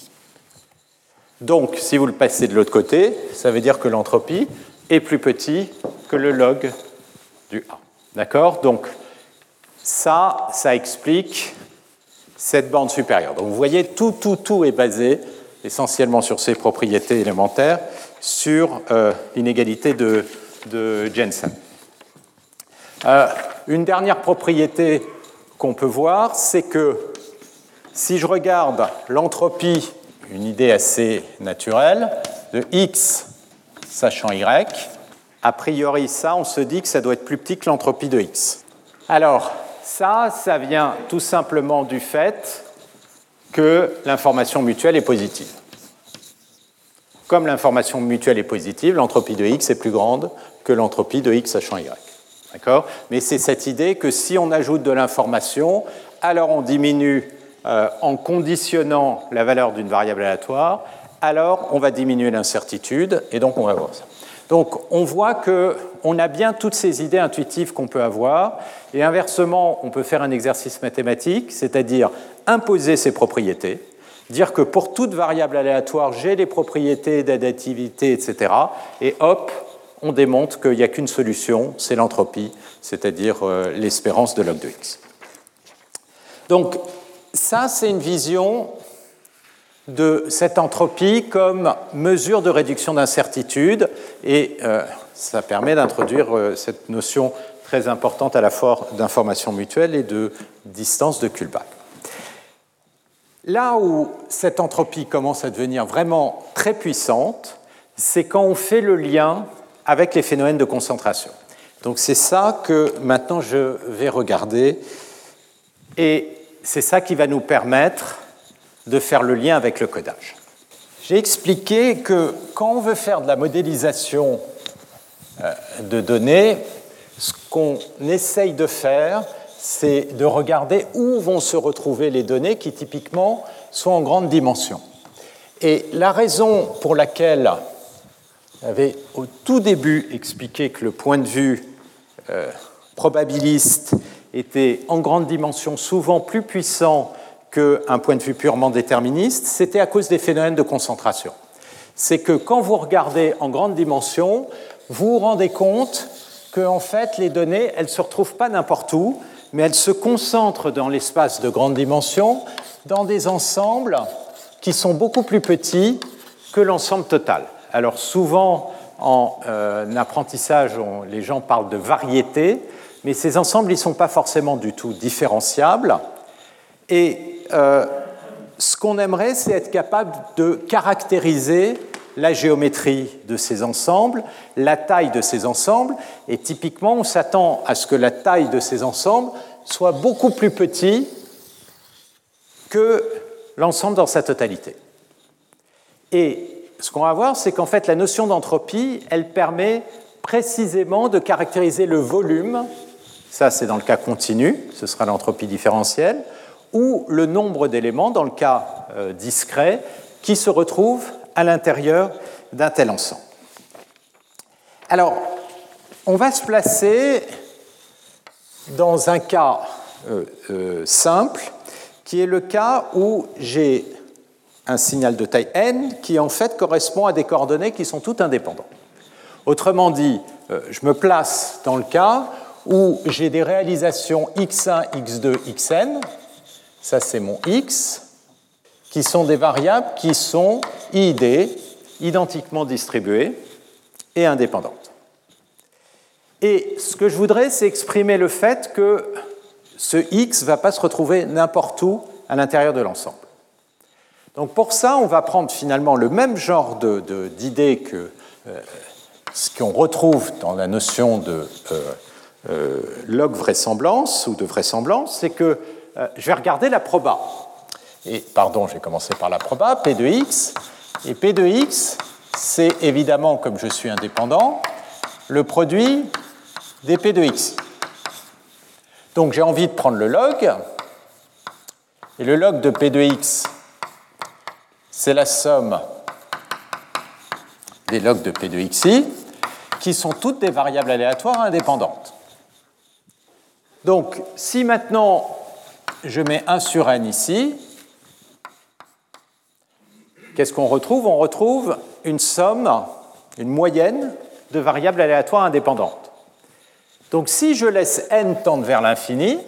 S2: Donc, si vous le passez de l'autre côté, ça veut dire que l'entropie est plus petit que le log du A. D'accord Donc, ça, ça explique cette bande supérieure. Donc vous voyez, tout, tout, tout est basé essentiellement sur ces propriétés élémentaires, sur euh, l'inégalité de, Jensen. Euh, une dernière propriété qu'on peut voir, c'est que si je regarde l'entropie, une idée assez naturelle, de x sachant y, a priori ça, on se dit que ça doit être plus petit que l'entropie de x. Alors, ça, ça vient tout simplement du fait que l'information mutuelle est positive. Comme l'information mutuelle est positive, l'entropie de x est plus grande que l'entropie de x sachant y. D'accord? Mais c'est cette idée que si on ajoute de l'information, alors on diminue euh, en conditionnant la valeur d'une variable aléatoire, alors on va diminuer l'incertitude, et donc on va voir ça. Donc on voit qu'on a bien toutes ces idées intuitives qu'on peut avoir, et inversement, on peut faire un exercice mathématique, c'est-à-dire imposer ces propriétés, dire que pour toute variable aléatoire, j'ai les propriétés d'additivité, etc. Et hop, on démontre qu'il n'y a qu'une solution, c'est l'entropie, c'est-à-dire euh, l'espérance de log de x. Donc ça, c'est une vision de cette entropie comme mesure de réduction d'incertitude et euh, ça permet d'introduire euh, cette notion très importante à la fois d'information mutuelle et de distance de Kullback. Là où cette entropie commence à devenir vraiment très puissante, c'est quand on fait le lien avec les phénomènes de concentration. Donc c'est ça que maintenant je vais regarder et c'est ça qui va nous permettre de faire le lien avec le codage. J'ai expliqué que quand on veut faire de la modélisation euh, de données, ce qu'on essaye de faire, c'est de regarder où vont se retrouver les données qui typiquement sont en grande dimension. Et la raison pour laquelle j'avais au tout début expliqué que le point de vue euh, probabiliste était en grande dimension souvent plus puissant qu'un point de vue purement déterministe, c'était à cause des phénomènes de concentration. C'est que quand vous regardez en grande dimension, vous vous rendez compte que en fait, les données, elles ne se retrouvent pas n'importe où, mais elles se concentrent dans l'espace de grande dimension, dans des ensembles qui sont beaucoup plus petits que l'ensemble total. Alors souvent, en euh, apprentissage, les gens parlent de variété, mais ces ensembles, ils ne sont pas forcément du tout différenciables. Et euh, ce qu'on aimerait, c'est être capable de caractériser la géométrie de ces ensembles, la taille de ces ensembles, et typiquement, on s'attend à ce que la taille de ces ensembles soit beaucoup plus petit que l'ensemble dans sa totalité. Et ce qu'on va voir, c'est qu'en fait, la notion d'entropie, elle permet précisément de caractériser le volume, ça c'est dans le cas continu, ce sera l'entropie différentielle, ou le nombre d'éléments, dans le cas euh, discret, qui se retrouvent à l'intérieur d'un tel ensemble. Alors, on va se placer dans un cas euh, euh, simple, qui est le cas où j'ai un signal de taille n qui en fait correspond à des coordonnées qui sont toutes indépendantes. Autrement dit, je me place dans le cas où j'ai des réalisations x1, x2, xn, ça c'est mon x, qui sont des variables qui sont ID, identiquement distribuées et indépendantes. Et ce que je voudrais, c'est exprimer le fait que ce x ne va pas se retrouver n'importe où à l'intérieur de l'ensemble. Donc pour ça, on va prendre finalement le même genre d'idée que euh, ce qu'on retrouve dans la notion de euh, euh, log vraisemblance ou de vraisemblance, c'est que je vais regarder la proba. Et pardon, je vais commencer par la proba, P de x. Et P de x, c'est évidemment, comme je suis indépendant, le produit des P de x. Donc j'ai envie de prendre le log, et le log de P de x, c'est la somme des logs de P de xi, qui sont toutes des variables aléatoires indépendantes. Donc, si maintenant je mets 1 sur n ici, qu'est-ce qu'on retrouve? On retrouve une somme, une moyenne de variables aléatoires indépendantes. Donc, si je laisse n tendre vers l'infini,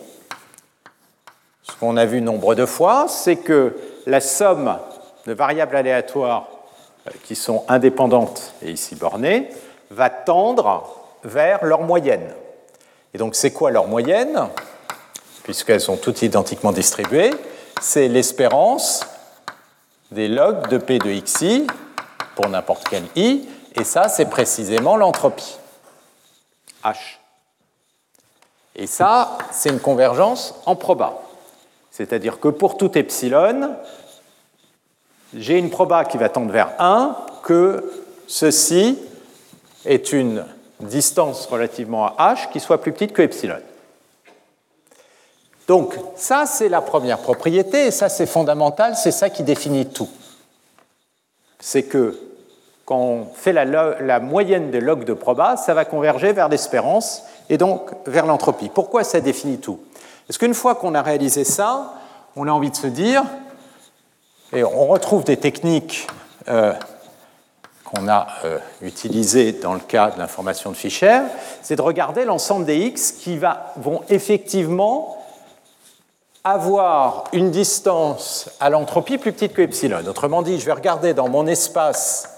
S2: ce qu'on a vu nombre de fois, c'est que la somme de variables aléatoires euh, qui sont indépendantes et ici bornées va tendre vers leur moyenne. Et donc c'est quoi leur moyenne? Puisqu'elles sont toutes identiquement distribuées, c'est l'espérance des logs de P de xi pour n'importe quel i, et ça c'est précisément l'entropie, H. Et ça, c'est une convergence en proba. C'est-à-dire que pour tout epsilon, j'ai une proba qui va tendre vers 1 que ceci est une distance relativement à h qui soit plus petite que epsilon. Donc ça, c'est la première propriété, et ça, c'est fondamental, c'est ça qui définit tout. C'est que quand on fait la, moyenne des logs de proba, ça va converger vers l'espérance et donc vers l'entropie. Pourquoi ça définit tout? Parce qu'une fois qu'on a réalisé ça, on a envie de se dire, et on retrouve des techniques euh, qu'on a euh, utilisées dans le cas de l'information de Fischer, c'est de regarder l'ensemble des x qui vont effectivement avoir une distance à l'entropie plus petite que epsilon. Autrement dit, je vais regarder dans mon espace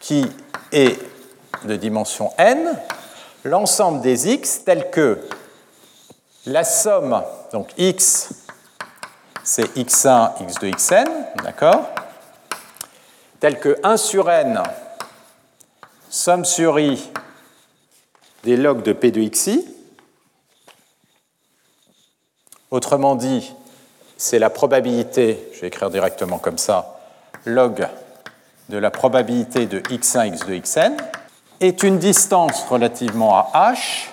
S2: qui est de dimension n, l'ensemble des x tel que la somme, donc x c'est x1, x2, xn, d'accord? Tel que 1 sur n, somme sur i des logs de p de xi. Autrement dit, c'est la probabilité, je vais écrire directement comme ça, log de la probabilité de x1, x2, xn, est une distance relativement à h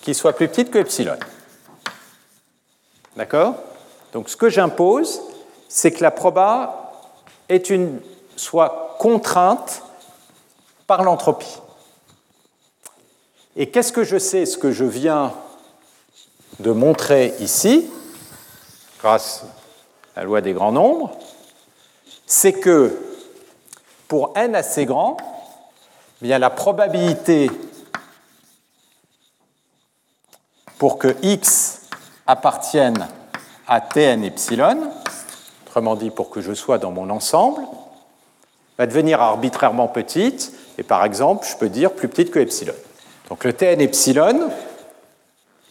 S2: qui soit plus petite que epsilon. D'accord? Donc ce que j'impose, c'est que la proba soit contrainte par l'entropie. Et qu'est-ce que je sais Ce que je viens de montrer ici, grâce à la loi des grands nombres, c'est que pour n assez grand, eh bien la probabilité pour que x appartienne à Tn epsilon, autrement dit pour que je sois dans mon ensemble, va devenir arbitrairement petite, et par exemple, je peux dire plus petite que epsilon. Donc le Tn epsilon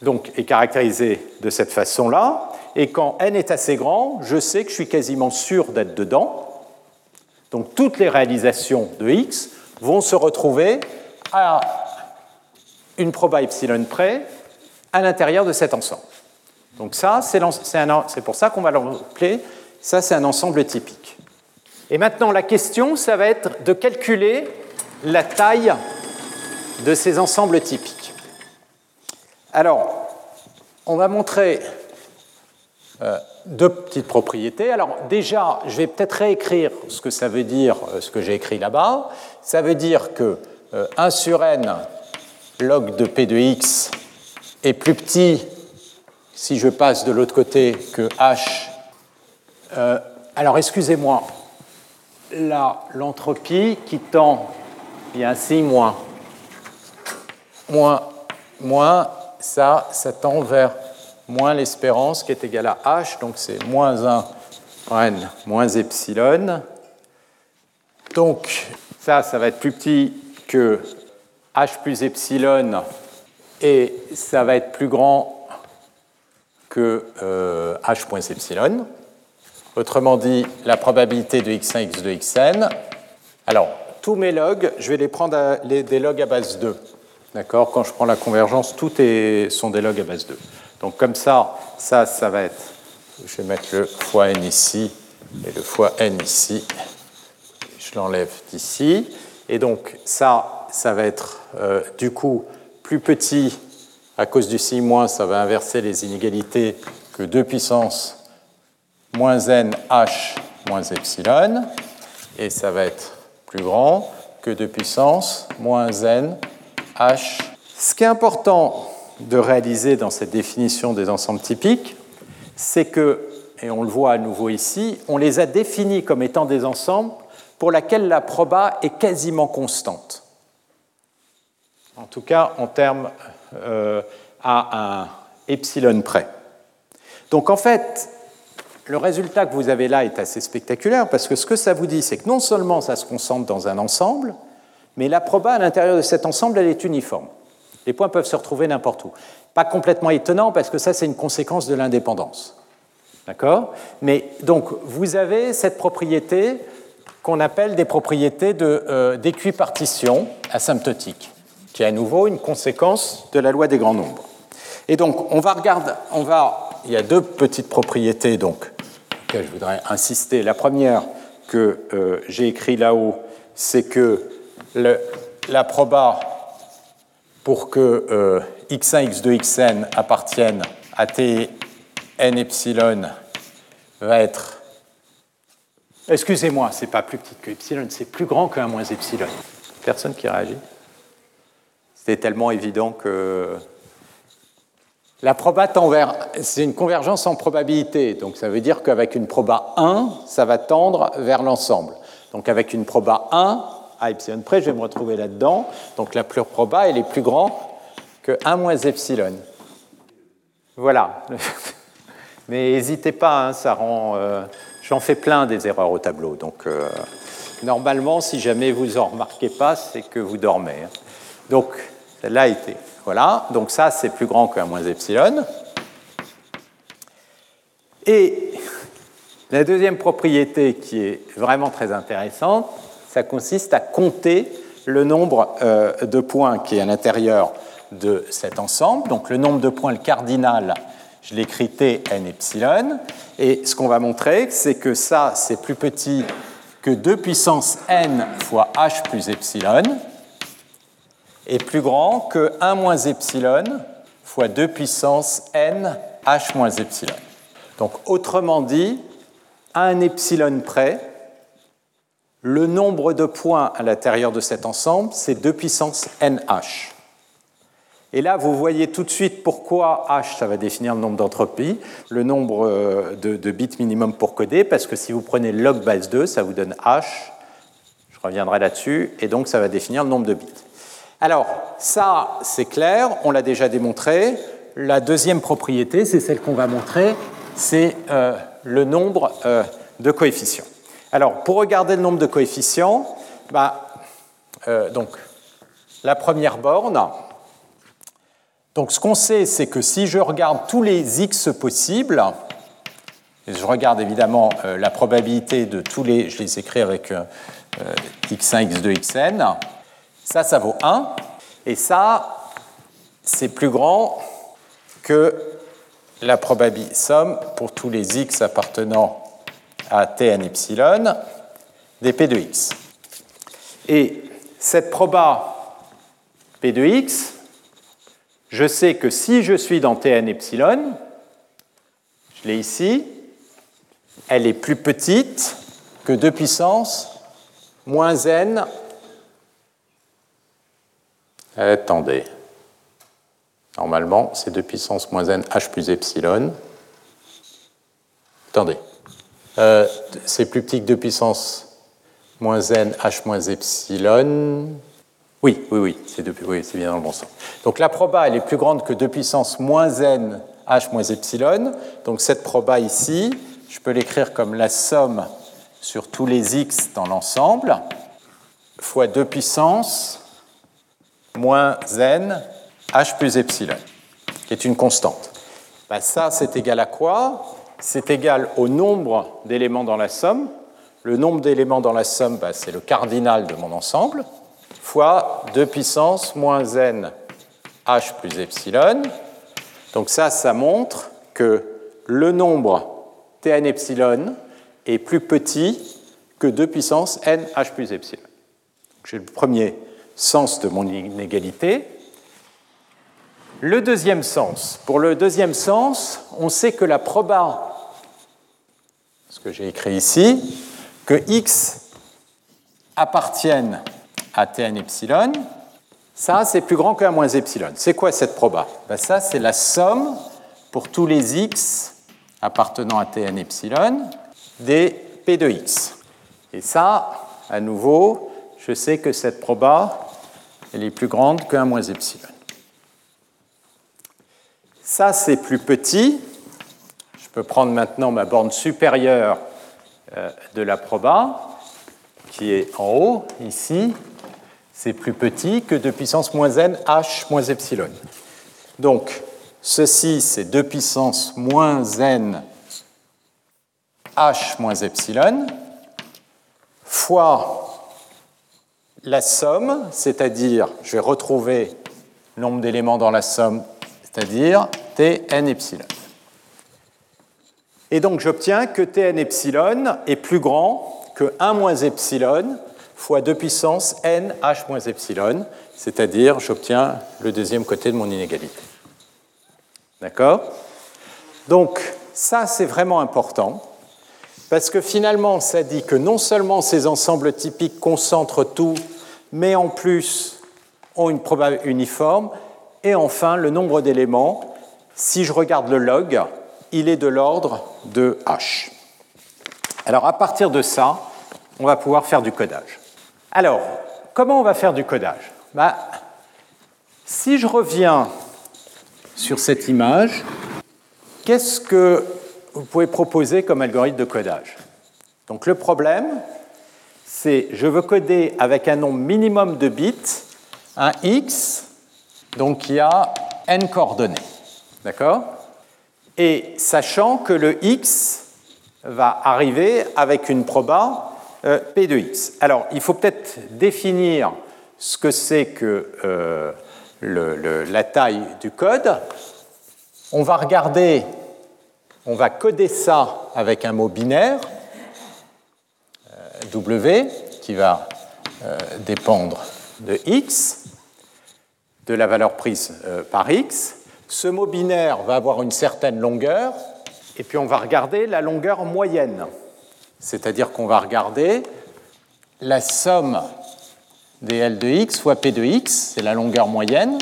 S2: donc, est caractérisé de cette façon-là, et quand n est assez grand, je sais que je suis quasiment sûr d'être dedans. Donc toutes les réalisations de x vont se retrouver à une proba epsilon près à l'intérieur de cet ensemble. Donc ça, c'est pour ça qu'on va l'appeler, ça c'est un ensemble typique. Et maintenant, la question, ça va être de calculer la taille de ces ensembles typiques. Alors, on va montrer euh, deux petites propriétés. Alors déjà, je vais peut-être réécrire ce que ça veut dire, euh, ce que j'ai écrit là-bas. Ça veut dire que 1 euh, sur n log de p de x est plus petit si je passe de l'autre côté que H. Alors excusez-moi, là, l'entropie qui tend bien si moins. Moins, moins, ça, ça tend vers moins l'espérance qui est égale à H, donc c'est moins 1 n moins epsilon. Donc ça, ça va être plus petit que H plus epsilon et ça va être plus grand que euh, h moins epsilon. Autrement dit, la probabilité de x1, x2, xn. Alors, tous mes logs, je vais les prendre des logs à base 2. D'accord Quand je prends la convergence, tout est, sont des logs à base 2. Donc comme ça, ça, ça va être, je vais mettre le fois n ici et le fois n ici. Je l'enlève d'ici. Et donc ça, ça va être euh, du coup plus petit à cause du si moins, ça va inverser les inégalités que 2 puissance moins n h moins epsilon. Et ça va être plus grand que 2 puissance moins n Ce qui est important de réaliser dans cette définition des ensembles typiques, c'est que, et on le voit à nouveau ici, on les a définis comme étant des ensembles pour lesquels la proba est quasiment constante. En tout cas, en termes euh, à un epsilon près. Donc en fait, le résultat que vous avez là est assez spectaculaire parce que ce que ça vous dit, c'est que non seulement ça se concentre dans un ensemble, mais la proba à l'intérieur de cet ensemble, elle est uniforme. Les points peuvent se retrouver n'importe où. Pas complètement étonnant parce que ça, c'est une conséquence de l'indépendance. D'accord? Mais donc, vous avez cette propriété qu'on appelle des propriétés euh, d'équipartition asymptotique, qui est à nouveau une conséquence de la loi des grands nombres. Et donc, on va regarder, on va, il y a deux petites propriétés donc, auxquelles je voudrais insister. La première que euh, j'ai écrit là-haut, c'est que le, la proba pour que euh, x1, x2, xn appartiennent à t n epsilon va être. Excusez-moi, c'est pas plus petit que epsilon, c'est plus grand que 1 moins epsilon. Personne qui réagit C'était tellement évident que. La proba tend vers. C'est une convergence en probabilité, donc ça veut dire qu'avec une proba 1, ça va tendre vers l'ensemble. Donc avec une proba 1, à epsilon près, je vais me retrouver là-dedans. Donc la plus proba, elle est plus grande que 1 moins epsilon. Voilà. Mais n'hésitez pas, hein, ça rend. Euh, j'en fais plein des erreurs au tableau. Donc euh, normalement, si jamais vous en remarquez pas, c'est que vous dormez. Hein. Donc celle-là été. Voilà. Donc ça, c'est plus grand que 1 moins epsilon. Et la deuxième propriété qui est vraiment très intéressante, ça consiste à compter le nombre euh, de points qui est à l'intérieur de cet ensemble. Donc le nombre de points, le cardinal, je l'écris t n epsilon. Et ce qu'on va montrer, c'est que ça, c'est plus petit que 2 puissance n fois h plus epsilon, et plus grand que 1 moins epsilon fois 2 puissance n h moins epsilon. Donc autrement dit, à un epsilon près, le nombre de points à l'intérieur de cet ensemble, c'est 2 puissance nh. Et là, vous voyez tout de suite pourquoi h, ça va définir le nombre d'entropies, le nombre euh, de, bits minimum pour coder, parce que si vous prenez log base 2, ça vous donne h, je reviendrai là-dessus, et donc ça va définir le nombre de bits. Alors, ça, c'est clair, on l'a déjà démontré. La deuxième propriété, c'est celle qu'on va montrer, c'est euh, le nombre euh, de coefficients. Alors, pour regarder le nombre de coefficients, bah, euh, la première borne, donc ce qu'on sait, c'est que si je regarde tous les x possibles, je regarde évidemment euh, la probabilité de tous les, je les écris avec euh, x1, x2, xn, ça, ça vaut 1, et ça, c'est plus grand que la probabilité somme pour tous les x appartenant à Tn epsilon dp de x. Et cette proba p de x, je sais que si je suis dans Tn epsilon, je l'ai ici, elle est plus petite que 2 puissance moins n. Attendez. Normalement, c'est 2 puissance moins n h plus epsilon. Attendez. Euh, c'est plus petit que 2 puissance moins n h moins epsilon. Oui, oui, oui, c'est bien dans le bon sens. Donc la proba, elle est plus grande que 2 puissance moins n h moins epsilon. Donc cette proba ici, je peux l'écrire comme la somme sur tous les x dans l'ensemble, fois 2 puissance moins n h plus epsilon, qui est une constante. Ben, ça, c'est égal à quoi? C'est égal au nombre d'éléments dans la somme. Le nombre d'éléments dans la somme, ben, c'est le cardinal de mon ensemble, fois 2 puissance moins n h plus epsilon. Donc ça, ça montre que le nombre Tn epsilon est plus petit que 2 puissance n h plus epsilon. J'ai le premier sens de mon inégalité. Le deuxième sens. Pour le deuxième sens, on sait que la proba, ce que j'ai écrit ici, que x appartienne à Tn epsilon, ça, c'est plus grand que 1 moins epsilon. C'est quoi cette proba? Ben Ça, c'est la somme pour tous les x appartenant à Tn epsilon des P de x. Et ça, à nouveau, je sais que cette proba, elle est plus grande que 1 moins epsilon. Ça, c'est plus petit. Je peux prendre maintenant ma borne supérieure euh, de la proba, qui est en haut, ici. C'est plus petit que 2 puissance moins n h moins epsilon. Donc, ceci, c'est 2 puissance moins n h moins epsilon fois la somme, c'est-à-dire, je vais retrouver nombre d'éléments dans la somme, c'est-à-dire Tn epsilon. Et donc j'obtiens que Tn epsilon est plus grand que 1 moins epsilon fois 2 puissance n h moins epsilon, c'est-à-dire j'obtiens le deuxième côté de mon inégalité. D'accord? Donc ça c'est vraiment important parce que finalement, ça dit que non seulement ces ensembles typiques concentrent tout, mais en plus ont une probabilité uniforme, et enfin, le nombre d'éléments, si je regarde le log, il est de l'ordre de h. Alors, à partir de ça, on va pouvoir faire du codage. Alors, comment on va faire du codage? Bah, Si je reviens sur cette image, qu'est-ce que vous pouvez proposer comme algorithme de codage? Donc le problème, c'est je veux coder avec un nombre minimum de bits un x, donc qui a n coordonnées. D'accord? Et sachant que le x va arriver avec une proba euh, p de x. Alors, il faut peut-être définir ce que c'est que euh, la taille du code. On va regarder on va coder ça avec un mot binaire, euh, W, qui va dépendre de x, de la valeur prise par x. Ce mot binaire va avoir une certaine longueur, et puis on va regarder la longueur moyenne. C'est-à-dire qu'on va regarder la somme des L de x fois P de x, c'est la longueur moyenne,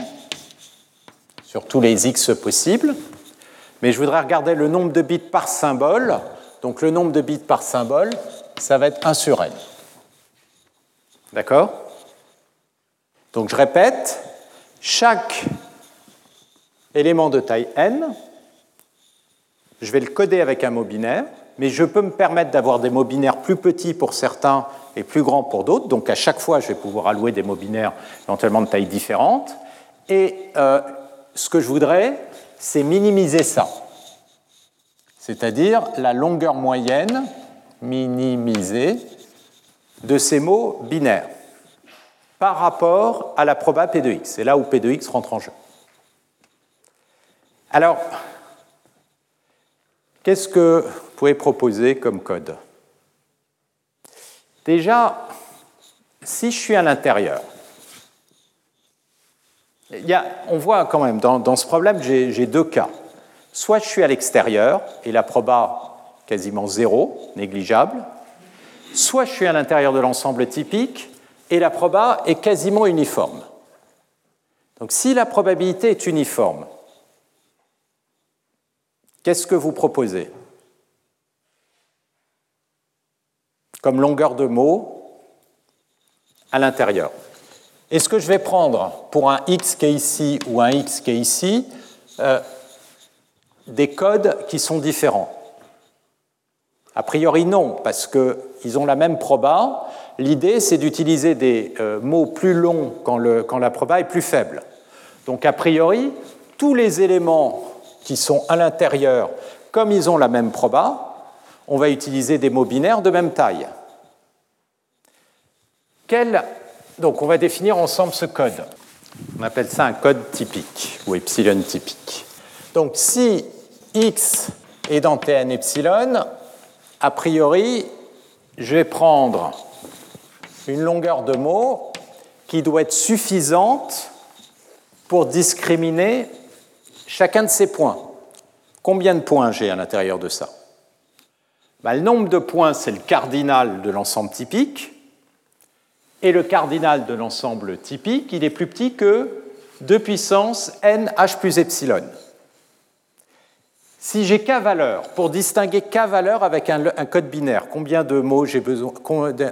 S2: sur tous les x possibles mais je voudrais regarder le nombre de bits par symbole. Donc le nombre de bits par symbole, ça va être 1 sur n. D'accord? Donc je répète, chaque élément de taille n, je vais le coder avec un mot binaire, mais je peux me permettre d'avoir des mots binaires plus petits pour certains et plus grands pour d'autres. Donc à chaque fois, je vais pouvoir allouer des mots binaires éventuellement de taille différente. Et euh, ce que je voudrais, c'est minimiser ça. C'est-à-dire la longueur moyenne minimisée de ces mots binaires par rapport à la proba P de x. C'est là où P de x rentre en jeu. Alors, qu'est-ce que vous pouvez proposer comme code? Déjà, si je suis à l'intérieur, on voit quand même, dans, ce problème, j'ai deux cas. Soit je suis à l'extérieur, et la proba quasiment zéro, négligeable, soit je suis à l'intérieur de l'ensemble typique, et la proba est quasiment uniforme. Donc si la probabilité est uniforme, qu'est-ce que vous proposez comme longueur de mot à l'intérieur? Est-ce que je vais prendre pour un x qui est ici ou un x qui est ici euh, des codes qui sont différents? A priori non, parce qu'ils ont la même proba. L'idée, c'est d'utiliser des euh, mots plus longs quand, quand, la proba est plus faible. Donc a priori, tous les éléments qui sont à l'intérieur, comme ils ont la même proba, on va utiliser des mots binaires de même taille. Donc on va définir ensemble ce code. On appelle ça un code typique ou epsilon typique. Donc si x est dans Tn epsilon, a priori, je vais prendre une longueur de mot qui doit être suffisante pour discriminer chacun de ces points. Combien de points j'ai à l'intérieur de ça ben, Le nombre de points, c'est le cardinal de l'ensemble typique. Et le cardinal de l'ensemble typique, il est plus petit que 2 puissance n h plus epsilon. Si j'ai k valeur, pour distinguer k valeur avec un, code binaire, combien de mots j'ai besoin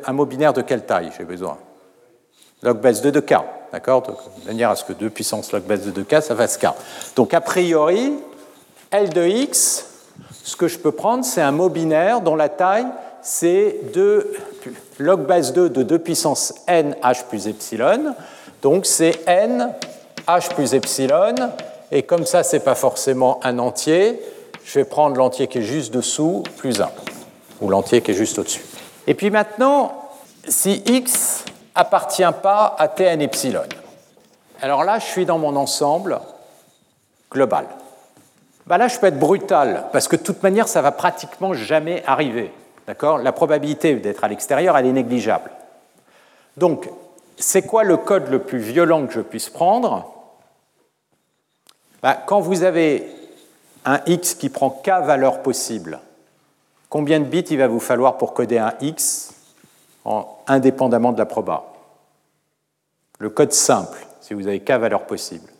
S2: Un mot binaire de quelle taille j'ai besoin? Log base de 2k, d'accord De manière à ce que 2 puissance log base de 2k, ça fasse k. Donc a priori, L de x, ce que je peux prendre, c'est un mot binaire dont la taille, c'est 2 log base 2 de 2 puissance n h plus epsilon. Donc c'est n h plus epsilon. Et comme ça, ce n'est pas forcément un entier, je vais prendre l'entier qui est juste dessous, plus 1, ou l'entier qui est juste au-dessus. Et puis maintenant, si x appartient pas à Tn epsilon, alors là, je suis dans mon ensemble global. Ben là, je peux être brutal, parce que de toute manière, ça va pratiquement jamais arriver. D'accord? La probabilité d'être à l'extérieur, elle est négligeable. Donc, c'est quoi le code le plus violent que je puisse prendre? Ben, Quand vous avez un x qui prend k valeurs possibles, combien de bits il va vous falloir pour coder un x? Indépendamment de la proba Le code simple, si vous avez k valeurs possibles.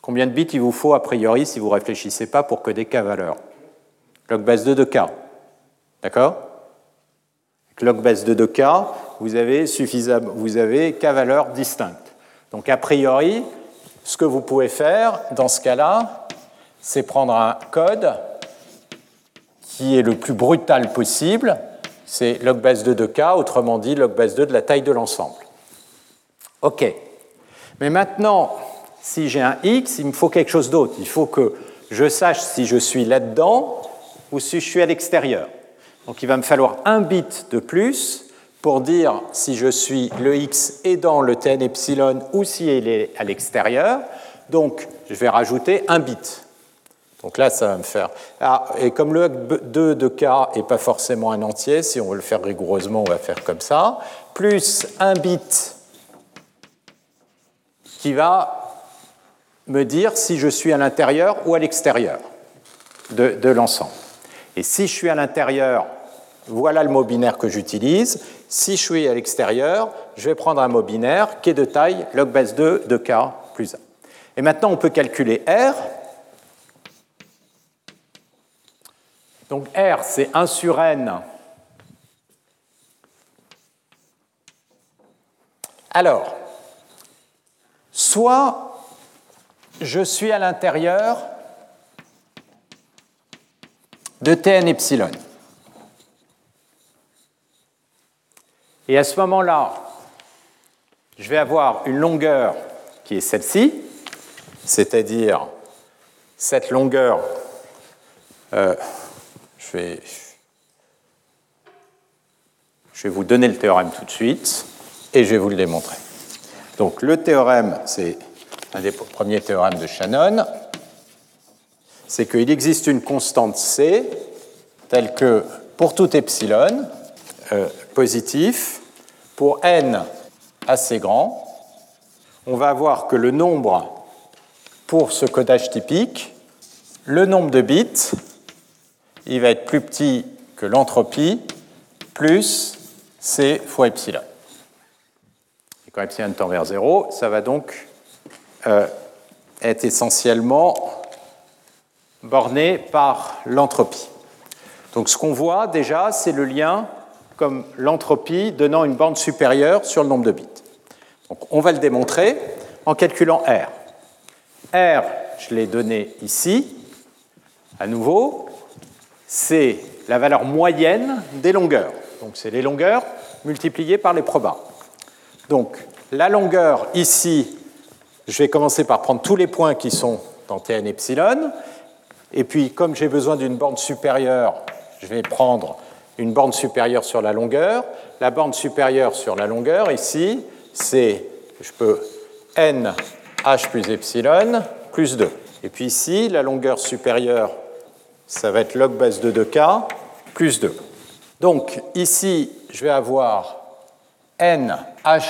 S2: Combien de bits il vous faut a priori si vous ne réfléchissez pas pour coder k valeurs Log base 2 de k. D'accord? Log base 2 de k, vous avez, vous avez k valeurs distinctes. Donc a priori, ce que vous pouvez faire dans ce cas-là, c'est prendre un code qui est le plus brutal possible, c'est log base 2 de k, autrement dit log base 2 de la taille de l'ensemble. OK. Mais maintenant, si j'ai un x, il me faut quelque chose d'autre. Il faut que je sache si je suis là-dedans ou si je suis à l'extérieur. Donc il va me falloir un bit de plus pour dire si je suis le x est dans le tn epsilon ou si il est à l'extérieur. Donc, je vais rajouter un bit. Donc là, ça va me faire. Ah, et comme le 2 de k n'est pas forcément un entier, si on veut le faire rigoureusement, on va faire comme ça, plus un bit qui va me dire si je suis à l'intérieur ou à l'extérieur de, de l'ensemble. Et si je suis à l'intérieur, voilà le mot binaire que j'utilise. Si je suis à l'extérieur, je vais prendre un mot binaire qui est de taille log base 2 de k plus 1. Et maintenant, on peut calculer R. Donc R, c'est 1 sur n. Alors, soit je suis à l'intérieur de Tn epsilon. Et à ce moment-là, je vais avoir une longueur qui est celle-ci, c'est-à-dire cette longueur, euh, je, vais, vous donner le théorème tout de suite et je vais vous le démontrer. Donc le théorème, c'est un des premiers théorèmes de Shannon, c'est qu'il existe une constante C telle que pour tout epsilon, euh, positif, pour n assez grand, on va avoir que le nombre pour ce codage typique, le nombre de bits, il va être plus petit que l'entropie plus c fois epsilon. Et quand epsilon tend vers 0, ça va donc euh, être essentiellement borné par l'entropie. Donc ce qu'on voit déjà, c'est le lien comme l'entropie donnant une borne supérieure sur le nombre de bits. Donc on va le démontrer en calculant R. R, je l'ai donné ici, à nouveau, c'est la valeur moyenne des longueurs. Donc c'est les longueurs multipliées par les probas. Donc la longueur ici, je vais commencer par prendre tous les points qui sont dans Tn epsilon. Et puis, comme j'ai besoin d'une borne supérieure, je vais prendre une borne supérieure sur la longueur. La borne supérieure sur la longueur, ici, c'est, je peux n h plus epsilon plus 2. Et puis ici, la longueur supérieure, ça va être log base de 2k plus 2. Donc ici, je vais avoir n h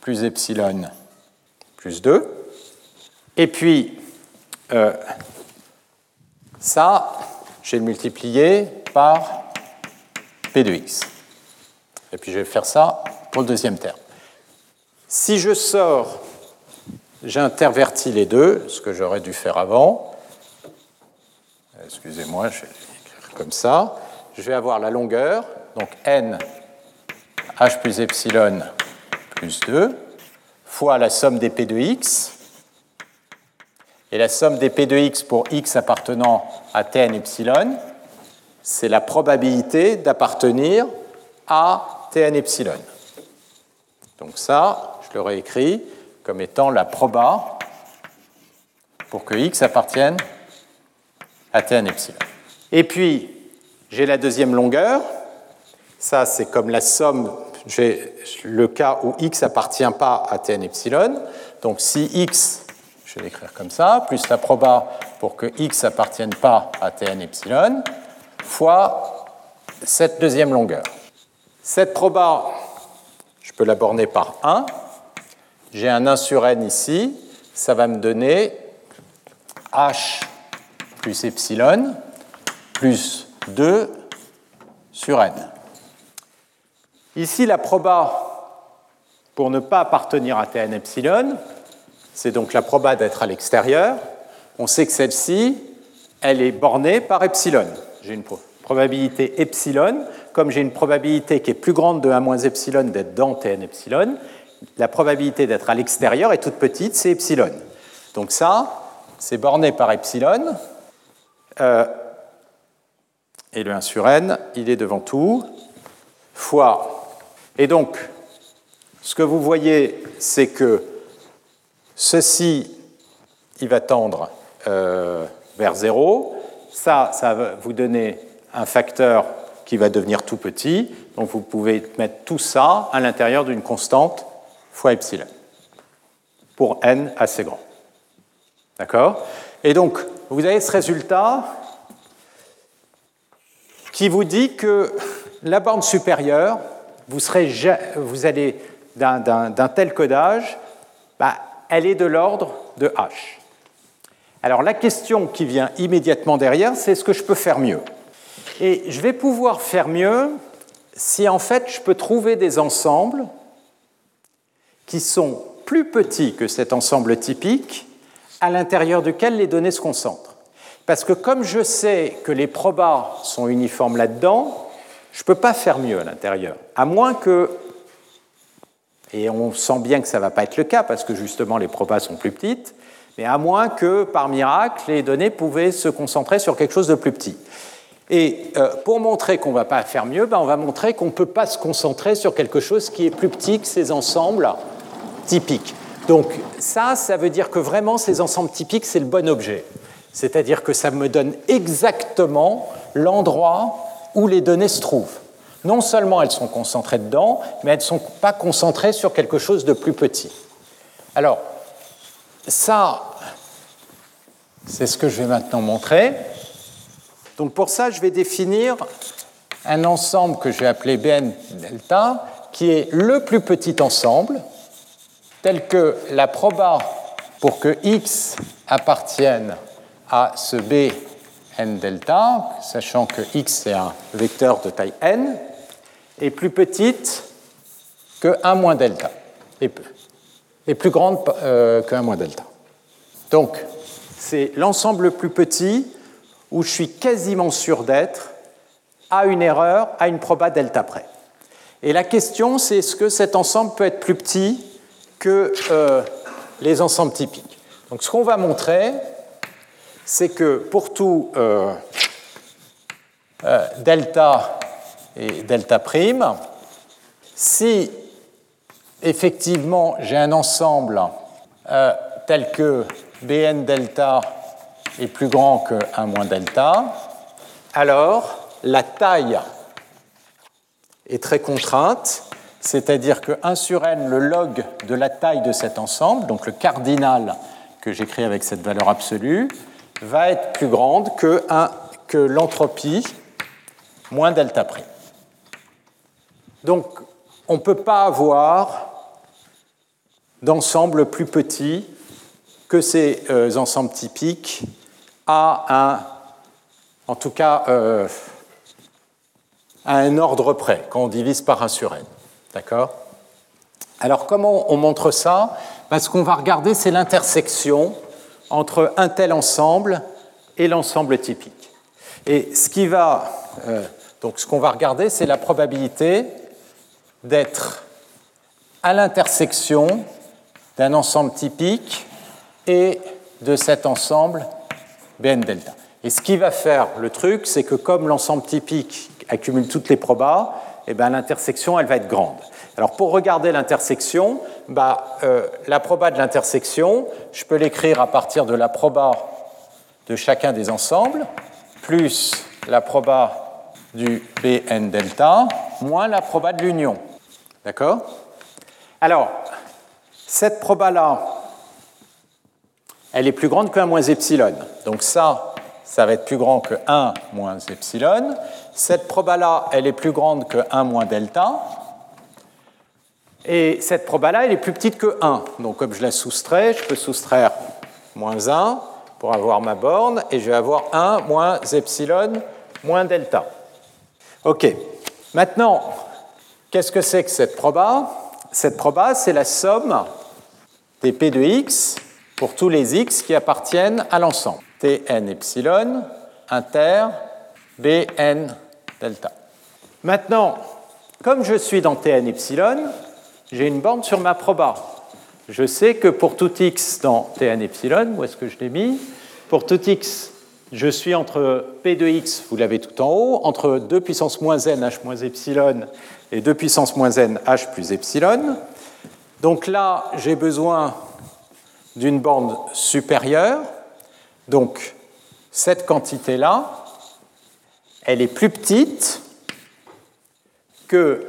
S2: plus epsilon plus 2. Et puis, euh, ça, j'ai le multiplié par P de x. Et puis je vais faire ça pour le deuxième terme. Si je sors, j'intervertis les deux, ce que j'aurais dû faire avant. Excusez-moi, je vais écrire comme ça. Je vais avoir la longueur, donc n h plus epsilon plus 2, fois la somme des p de x. Et la somme des p de x pour x appartenant à tn epsilon, c'est la probabilité d'appartenir à Tn epsilon. Donc ça, je le réécris comme étant la proba pour que x appartienne à Tn epsilon. Et puis, j'ai la deuxième longueur. Ça, c'est comme la somme, j'ai le cas où x appartient pas à Tn epsilon. Donc si x, je vais l'écrire comme ça, plus la proba pour que x appartienne pas à Tn epsilon, fois cette deuxième longueur. Cette proba, je peux la borner par 1. J'ai un 1 sur n ici. Ça va me donner h plus epsilon plus 2 sur n. Ici, la proba pour ne pas appartenir à Tn epsilon, c'est donc la proba d'être à l'extérieur. On sait que celle-ci, elle est bornée par epsilon j'ai une probabilité epsilon. Comme j'ai une probabilité qui est plus grande de 1 moins epsilon d'être dans Tn epsilon, la probabilité d'être à l'extérieur est toute petite, c'est epsilon. Donc ça, c'est borné par epsilon. Euh, et le 1 sur n, il est devant tout, fois. Et donc, ce que vous voyez, c'est que ceci, il va tendre euh, vers 0. Ça, ça va vous donner un facteur qui va devenir tout petit. Donc vous pouvez mettre tout ça à l'intérieur d'une constante fois epsilon pour n assez grand. D'accord? Et donc, vous avez ce résultat qui vous dit que la borne supérieure, vous, allez d'un tel codage, bah, elle est de l'ordre de h. Alors la question qui vient immédiatement derrière, c'est est-ce que je peux faire mieux Et je vais pouvoir faire mieux si en fait je peux trouver des ensembles qui sont plus petits que cet ensemble typique à l'intérieur duquel les données se concentrent. Parce que comme je sais que les probas sont uniformes là-dedans, je ne peux pas faire mieux à l'intérieur. À moins que, et on sent bien que ça ne va pas être le cas parce que justement les probas sont plus petites, mais à moins que, par miracle, les données pouvaient se concentrer sur quelque chose de plus petit. Et euh, pour montrer qu'on ne va pas faire mieux, ben, on va montrer qu'on ne peut pas se concentrer sur quelque chose qui est plus petit que ces ensembles typiques. Donc ça, ça veut dire que vraiment ces ensembles typiques, c'est le bon objet. C'est-à-dire que ça me donne exactement l'endroit où les données se trouvent. Non seulement elles sont concentrées dedans, mais elles ne sont pas concentrées sur quelque chose de plus petit. Alors, ça, c'est ce que je vais maintenant montrer. Donc pour ça, je vais définir un ensemble que je vais appeler Bn delta, qui est le plus petit ensemble, tel que la proba pour que x appartienne à ce B n delta, sachant que x est un vecteur de taille n, est plus petite que 1 moins delta. Et plus grande euh, que 1 moins delta. Donc, c'est l'ensemble le plus petit où je suis quasiment sûr d'être à une erreur, à une proba delta près. Et la question, c'est est-ce que cet ensemble peut être plus petit que euh, les ensembles typiques. Donc, ce qu'on va montrer, c'est que pour tout euh, delta et delta prime, si effectivement j'ai un ensemble euh, tel que Bn delta est plus grand que 1 moins delta, alors la taille est très contrainte, c'est-à-dire que 1 sur n, le log de la taille de cet ensemble, donc le cardinal que j'écris avec cette valeur absolue, va être plus grande que, l'entropie moins delta prime. Donc on ne peut pas avoir d'ensemble plus petit que ces euh, ensembles typiques à un, en tout cas, euh, à un ordre près, quand on divise par 1 sur n. D'accord Alors, comment on montre ça? Parce qu'on va regarder, c'est l'intersection entre un tel ensemble et l'ensemble typique. Et ce qui va, euh, donc ce qu'on va regarder, c'est la probabilité d'être à l'intersection d'un ensemble typique et de cet ensemble Bn delta. Et ce qui va faire le truc, c'est que comme l'ensemble typique accumule toutes les probas, eh ben, l'intersection, elle va être grande. Alors pour regarder l'intersection, bah, euh, la proba de l'intersection, je peux l'écrire à partir de la proba de chacun des ensembles, plus la proba du Bn delta, moins la proba de l'union. D'accord? Alors, cette proba-là, elle est plus grande que 1 moins epsilon. Donc ça, ça va être plus grand que 1 moins epsilon. Cette proba-là, elle est plus grande que 1 moins delta. Et cette proba-là, elle est plus petite que 1. Donc comme je la soustrais, je peux soustraire moins 1 pour avoir ma borne, et je vais avoir 1 moins epsilon moins delta. OK. Maintenant, qu'est-ce que c'est que cette proba? Cette proba, c'est la somme des P de x pour tous les x qui appartiennent à l'ensemble. Tn epsilon inter Bn delta. Maintenant, comme je suis dans Tn epsilon, j'ai une borne sur ma proba. Je sais que pour tout x dans Tn epsilon, où est-ce que je l'ai mis Pour tout x, je suis entre P de x, vous l'avez tout en haut, entre 2 puissance moins n h moins epsilon et 2 puissance moins n h plus epsilon. Donc là, j'ai besoin d'une borne supérieure. Donc cette quantité-là, elle est plus petite que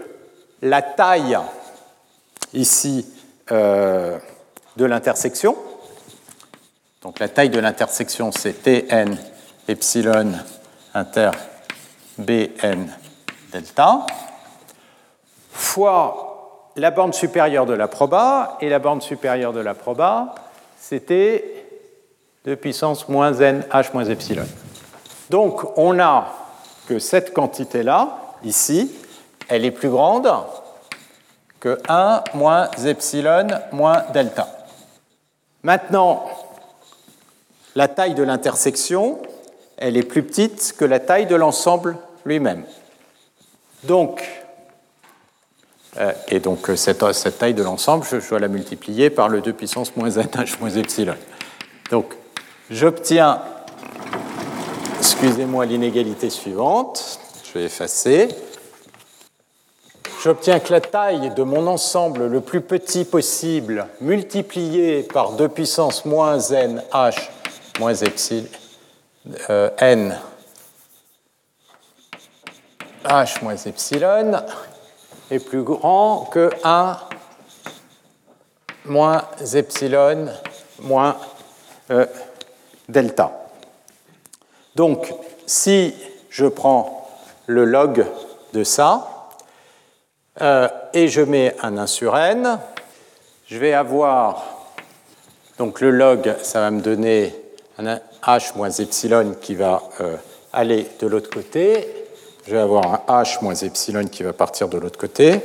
S2: la taille ici euh, de l'intersection. Donc la taille de l'intersection, c'est Tn epsilon inter Bn delta, fois la borne supérieure de la proba, et la borne supérieure de la proba, c'était 2 puissance moins n h moins epsilon. Donc on a que cette quantité-là, ici, elle est plus grande que 1 moins epsilon moins delta. Maintenant, la taille de l'intersection, elle est plus petite que la taille de l'ensemble lui-même. Donc, euh, et donc euh, cette, taille de l'ensemble, je, dois la multiplier par le 2 puissance moins n moins epsilon. Donc j'obtiens, excusez-moi, l'inégalité suivante, je vais effacer. J'obtiens que la taille de mon ensemble le plus petit possible multiplié par 2 puissance moins n h moins epsilon euh, n h moins epsilon est plus grand que 1 moins epsilon moins euh, delta. Donc, si je prends le log de ça euh, et je mets un 1 sur n, je vais avoir, donc le log, ça va me donner un h moins epsilon qui va euh, aller de l'autre côté, je vais avoir un h moins epsilon qui va partir de l'autre côté.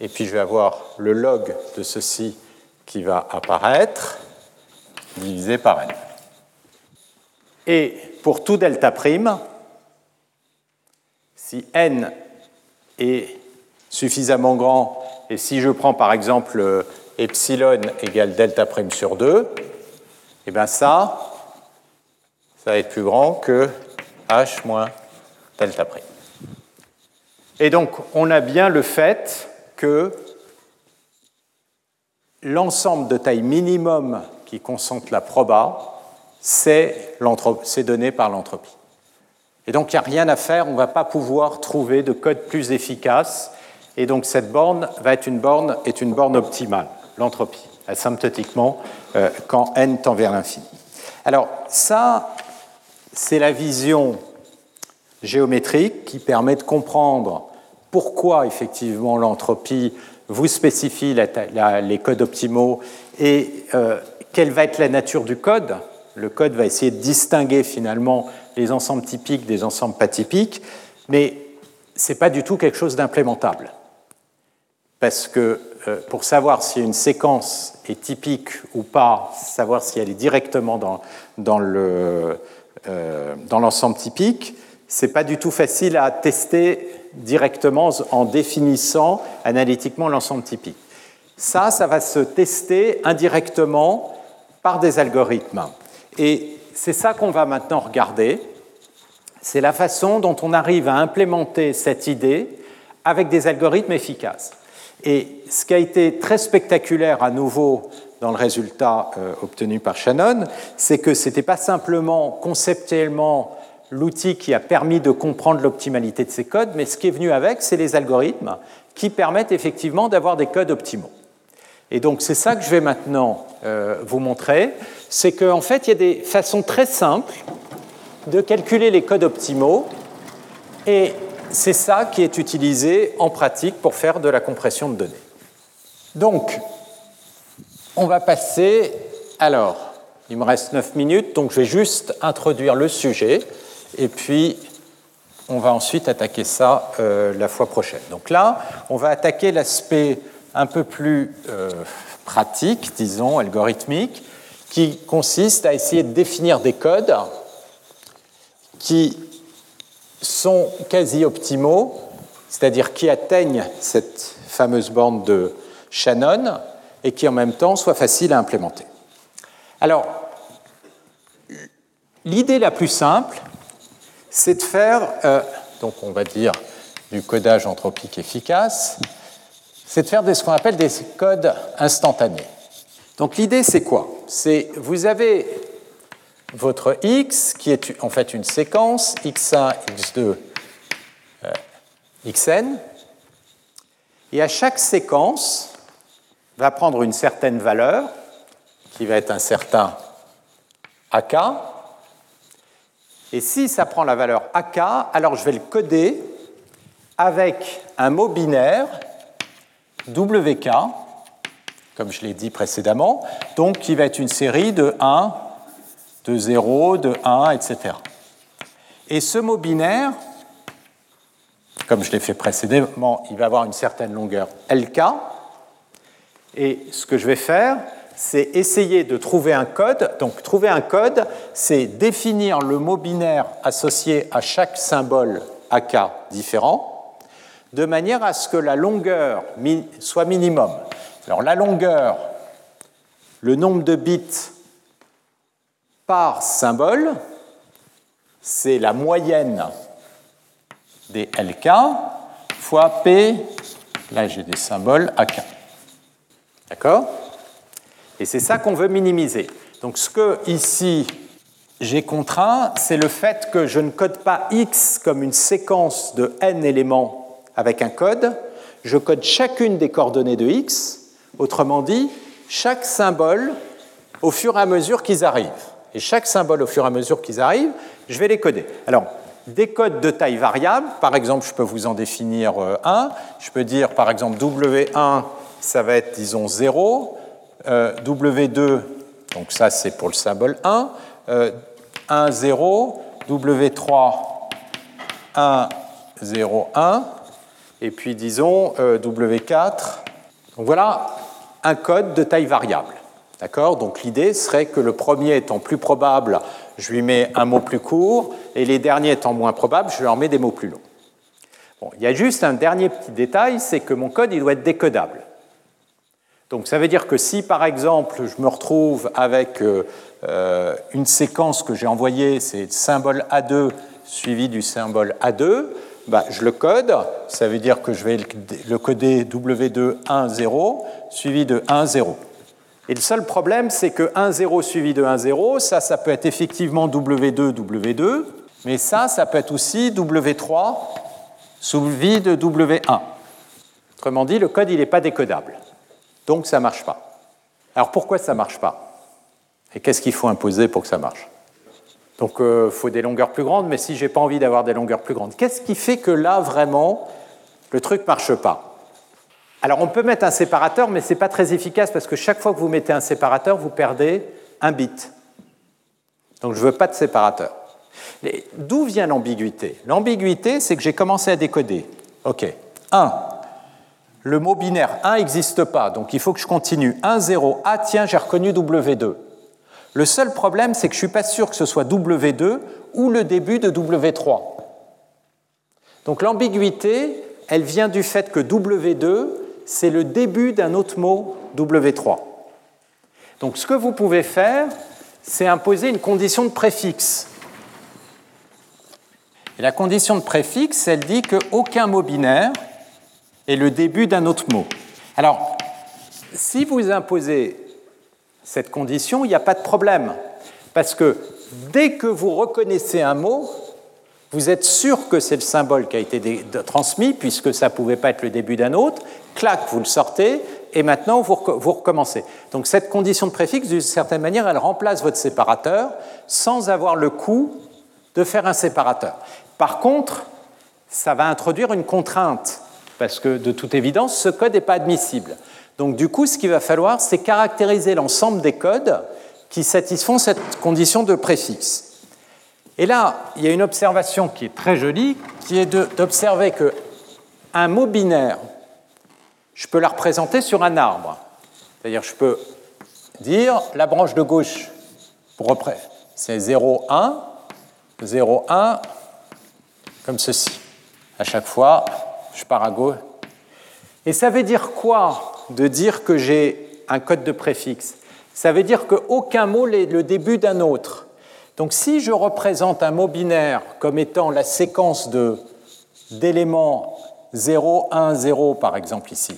S2: Et puis je vais avoir le log de ceci qui va apparaître divisé par n. Et pour tout delta prime, si n est suffisamment grand, et si je prends par exemple epsilon égale delta prime sur 2, et eh bien ça, ça va être plus grand que h moins delta prime. Et donc, on a bien le fait que l'ensemble de taille minimum qui concentre la proba, c'est donné par l'entropie. Et donc il n'y a rien à faire, on ne va pas pouvoir trouver de code plus efficace. Et donc cette borne va être une borne, est une borne optimale, l'entropie, asymptotiquement, euh, quand n tend vers l'infini. Alors ça, c'est la vision géométrique qui permet de comprendre pourquoi effectivement l'entropie vous spécifie les codes optimaux et euh, quelle va être la nature du code. Le code va essayer de distinguer finalement les ensembles typiques des ensembles pas typiques, mais ce n'est pas du tout quelque chose d'implémentable. Parce que euh, pour savoir si une séquence est typique ou pas, savoir si elle est directement dans, dans euh, l'ensemble typique, ce n'est pas du tout facile à tester directement en définissant analytiquement l'ensemble typique. Ça, ça va se tester indirectement par des algorithmes. Et c'est ça qu'on va maintenant regarder. C'est la façon dont on arrive à implémenter cette idée avec des algorithmes efficaces. Et ce qui a été très spectaculaire à nouveau dans le résultat euh, obtenu par Shannon, c'est que ce n'était pas simplement conceptuellement l'outil qui a permis de comprendre l'optimalité de ces codes, mais ce qui est venu avec, c'est les algorithmes qui permettent effectivement d'avoir des codes optimaux. Et donc c'est ça que je vais maintenant euh, vous montrer, c'est qu'en fait il y a des façons très simples de calculer les codes optimaux, et c'est ça qui est utilisé en pratique pour faire de la compression de données. Donc, on va passer, alors, il me reste 9 minutes, donc je vais juste introduire le sujet, et puis on va ensuite attaquer ça euh, la fois prochaine. Donc là, on va attaquer l'aspect un peu plus euh, pratique, disons, algorithmique, qui consiste à essayer de définir des codes qui sont quasi optimaux, c'est-à-dire qui atteignent cette fameuse borne de Shannon et qui en même temps soient faciles à implémenter. Alors, l'idée la plus simple, c'est de faire, euh, donc on va dire du codage anthropique efficace, c'est de faire ce qu'on appelle des codes instantanés. Donc l'idée, c'est quoi? C'est vous avez votre x qui est en fait une séquence x1, x2, euh, xn, et à chaque séquence va prendre une certaine valeur qui va être un certain ak. Et si ça prend la valeur ak, alors je vais le coder avec un mot binaire WK, comme je l'ai dit précédemment, donc qui va être une série de 1, de 0, de 1, etc. Et ce mot binaire, comme je l'ai fait précédemment, il va avoir une certaine longueur LK. Et ce que je vais faire, c'est essayer de trouver un code. Donc trouver un code, c'est définir le mot binaire associé à chaque symbole AK différent de manière à ce que la longueur soit minimum. Alors la longueur, le nombre de bits par symbole, c'est la moyenne des LK fois P, là j'ai des symboles AK. D'accord? Et c'est ça qu'on veut minimiser. Donc ce que ici j'ai contraint, c'est le fait que je ne code pas X comme une séquence de n éléments avec un code, je code chacune des coordonnées de x, autrement dit, chaque symbole au fur et à mesure qu'ils arrivent. Et chaque symbole au fur et à mesure qu'ils arrivent, je vais les coder. Alors, des codes de taille variable, par exemple, je peux vous en définir euh, un. Je peux dire, par exemple, W1, ça va être, disons, 0. Euh, W2, donc ça, c'est pour le symbole 1. 1, 0. W3, 1, 0, 1 et puis disons euh, W4. Donc voilà un code de taille variable. D'accord? Donc l'idée serait que le premier étant plus probable, je lui mets un mot plus court, et les derniers étant moins probables, je leur mets des mots plus longs. Bon, il y a juste un dernier petit détail, c'est que mon code il doit être décodable. Donc ça veut dire que si par exemple je me retrouve avec euh, euh, une séquence que j'ai envoyée, c'est symbole A2 suivi du symbole A2, bah, je le code. Ça veut dire que je vais le coder W2 1 0 suivi de 1 0. Et le seul problème, c'est que 1 0 suivi de 1 0, ça, ça peut être effectivement W2 W2, mais ça, ça peut être aussi W3 suivi de W1. Autrement dit, le code, il n'est pas décodable. Donc, ça ne marche pas. Alors, pourquoi ça ne marche pas? Et qu'est-ce qu'il faut imposer pour que ça marche? Donc il euh, faut des longueurs plus grandes, mais si je n'ai pas envie d'avoir des longueurs plus grandes, qu'est-ce qui fait que là, vraiment, le truc marche pas? Alors on peut mettre un séparateur, mais ce n'est pas très efficace parce que chaque fois que vous mettez un séparateur, vous perdez un bit. Donc je ne veux pas de séparateur. D'où vient l'ambiguïté? L'ambiguïté, c'est que j'ai commencé à décoder. OK. 1. Le mot binaire 1 n'existe pas, donc il faut que je continue. 1, 0. Ah tiens, j'ai reconnu W2. Le seul problème, c'est que je ne suis pas sûr que ce soit W2 ou le début de W3. Donc l'ambiguïté, elle vient du fait que W2, c'est le début d'un autre mot W3. Donc ce que vous pouvez faire, c'est imposer une condition de préfixe. Et la condition de préfixe, elle dit qu'aucun mot binaire est le début d'un autre mot. Alors, si vous imposez cette condition, il n'y a pas de problème. Parce que dès que vous reconnaissez un mot, vous êtes sûr que c'est le symbole qui a été transmis, puisque ça ne pouvait pas être le début d'un autre. Clac, vous le sortez, et maintenant vous, recommencez. Donc cette condition de préfixe, d'une certaine manière, elle remplace votre séparateur sans avoir le coût de faire un séparateur. Par contre, ça va introduire une contrainte, parce que de toute évidence, ce code n'est pas admissible. Donc du coup, ce qu'il va falloir, c'est caractériser l'ensemble des codes qui satisfont cette condition de préfixe. Et là, il y a une observation qui est très jolie, qui est d'observer que un mot binaire, je peux la représenter sur un arbre. C'est-à-dire, je peux dire la branche de gauche, pour c'est 0, 1, 0, 1, comme ceci. À chaque fois, je pars à gauche. Et ça veut dire quoi? De dire que j'ai un code de préfixe. Ça veut dire qu'aucun mot n'est le début d'un autre. Donc si je représente un mot binaire comme étant la séquence d'éléments 0, 1, 0 par exemple ici,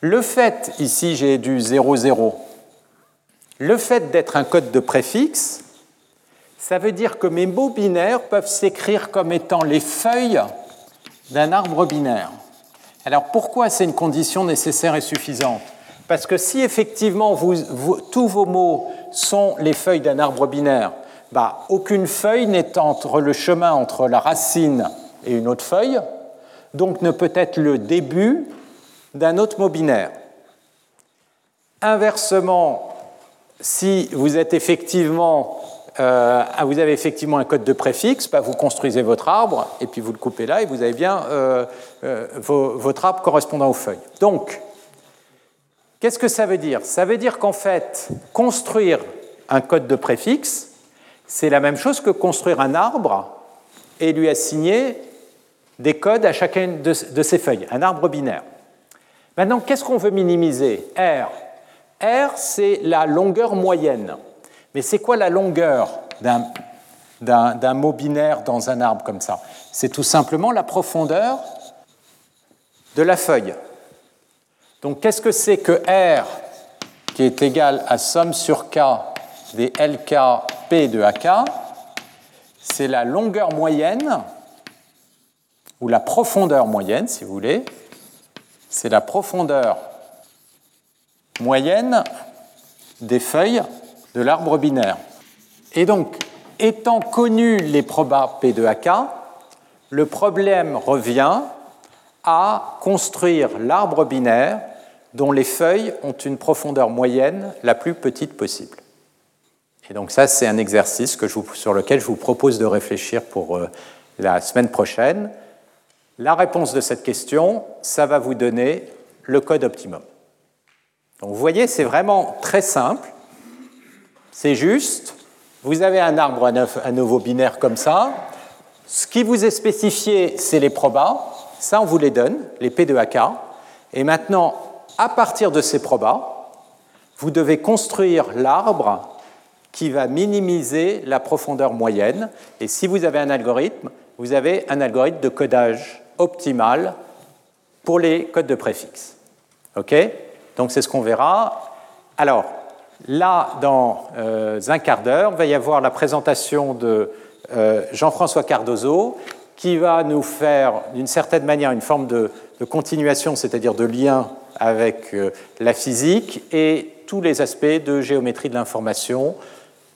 S2: le fait, ici j'ai du 0, 0, le fait d'être un code de préfixe, ça veut dire que mes mots binaires peuvent s'écrire comme étant les feuilles d'un arbre binaire. Alors pourquoi c'est une condition nécessaire et suffisante? Parce que si effectivement tous vos mots sont les feuilles d'un arbre binaire, bah, aucune feuille n'est entre le chemin entre la racine et une autre feuille, donc ne peut être le début d'un autre mot binaire. Inversement, si vous êtes effectivement euh, ah, vous avez effectivement un code de préfixe, bah, vous construisez votre arbre, et puis vous le coupez là, et vous avez bien euh, euh, votre arbre correspondant aux feuilles. Donc, qu'est-ce que ça veut dire? Ça veut dire qu'en fait, construire un code de préfixe, c'est la même chose que construire un arbre et lui assigner des codes à chacune de, de ces feuilles, un arbre binaire. Maintenant, qu'est-ce qu'on veut minimiser? R. R, c'est la longueur moyenne. Mais c'est quoi la longueur d'un mot binaire dans un arbre comme ça? C'est tout simplement la profondeur de la feuille. Donc qu'est-ce que c'est que R qui est égal à somme sur K des LK P de AK C'est la longueur moyenne, ou la profondeur moyenne si vous voulez. C'est la profondeur moyenne des feuilles de l'arbre binaire. Et donc, étant connus les probas P de AK, le problème revient à construire l'arbre binaire dont les feuilles ont une profondeur moyenne la plus petite possible. Et donc ça, c'est un exercice sur lequel je vous propose de réfléchir pour euh, la semaine prochaine. La réponse de cette question, ça va vous donner le code optimum. Donc vous voyez, c'est vraiment très simple. C'est juste, vous avez un arbre à nouveau binaire comme ça. Ce qui vous est spécifié, c'est les probas. Ça, on vous les donne, les P de AK. Et maintenant, à partir de ces probas, vous devez construire l'arbre qui va minimiser la profondeur moyenne. Et si vous avez un algorithme, vous avez un algorithme de codage optimal pour les codes de préfixe. OK? Donc c'est ce qu'on verra. Alors, là, dans euh, un quart d'heure, va y avoir la présentation de euh, Jean-François Cardozo, qui va nous faire, d'une certaine manière, une forme de, continuation, c'est-à-dire de lien avec euh, la physique et tous les aspects de géométrie de l'information,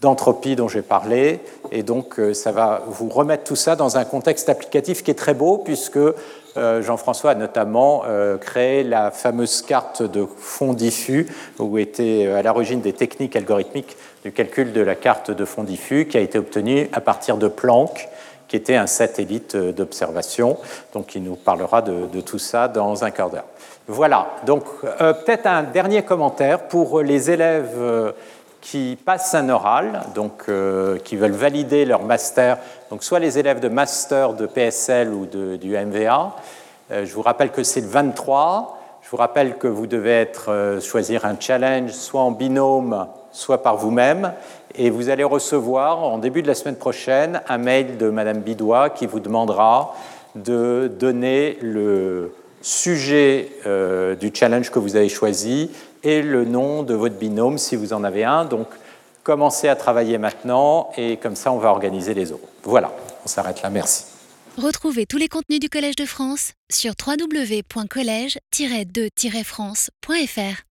S2: d'entropie dont j'ai parlé. Et donc, ça va vous remettre tout ça dans un contexte applicatif qui est très beau, puisque Jean-François a notamment euh, créé la fameuse carte de fond diffus, où était euh, à l'origine des techniques algorithmiques du calcul de la carte de fond diffus, qui a été obtenue à partir de Planck, qui était un satellite d'observation. Donc, il nous parlera de, tout ça dans un quart d'heure. Voilà, donc peut-être un dernier commentaire pour les élèves qui passent un oral, donc qui veulent valider leur master, donc soit les élèves de master de PSL ou de, du MVA, euh, je vous rappelle que c'est le 23. Je vous rappelle que vous devez euh, choisir un challenge soit en binôme, soit par vous-même. Et vous allez recevoir en début de la semaine prochaine un mail de Madame Bidois qui vous demandera de donner le sujet euh, du challenge que vous avez choisi et le nom de votre binôme si vous en avez un. Donc commencez à travailler maintenant et comme ça on va organiser les autres. Voilà, on s'arrête là. Merci.
S1: Retrouvez tous les contenus du Collège de France sur www.colège-2-france.fr.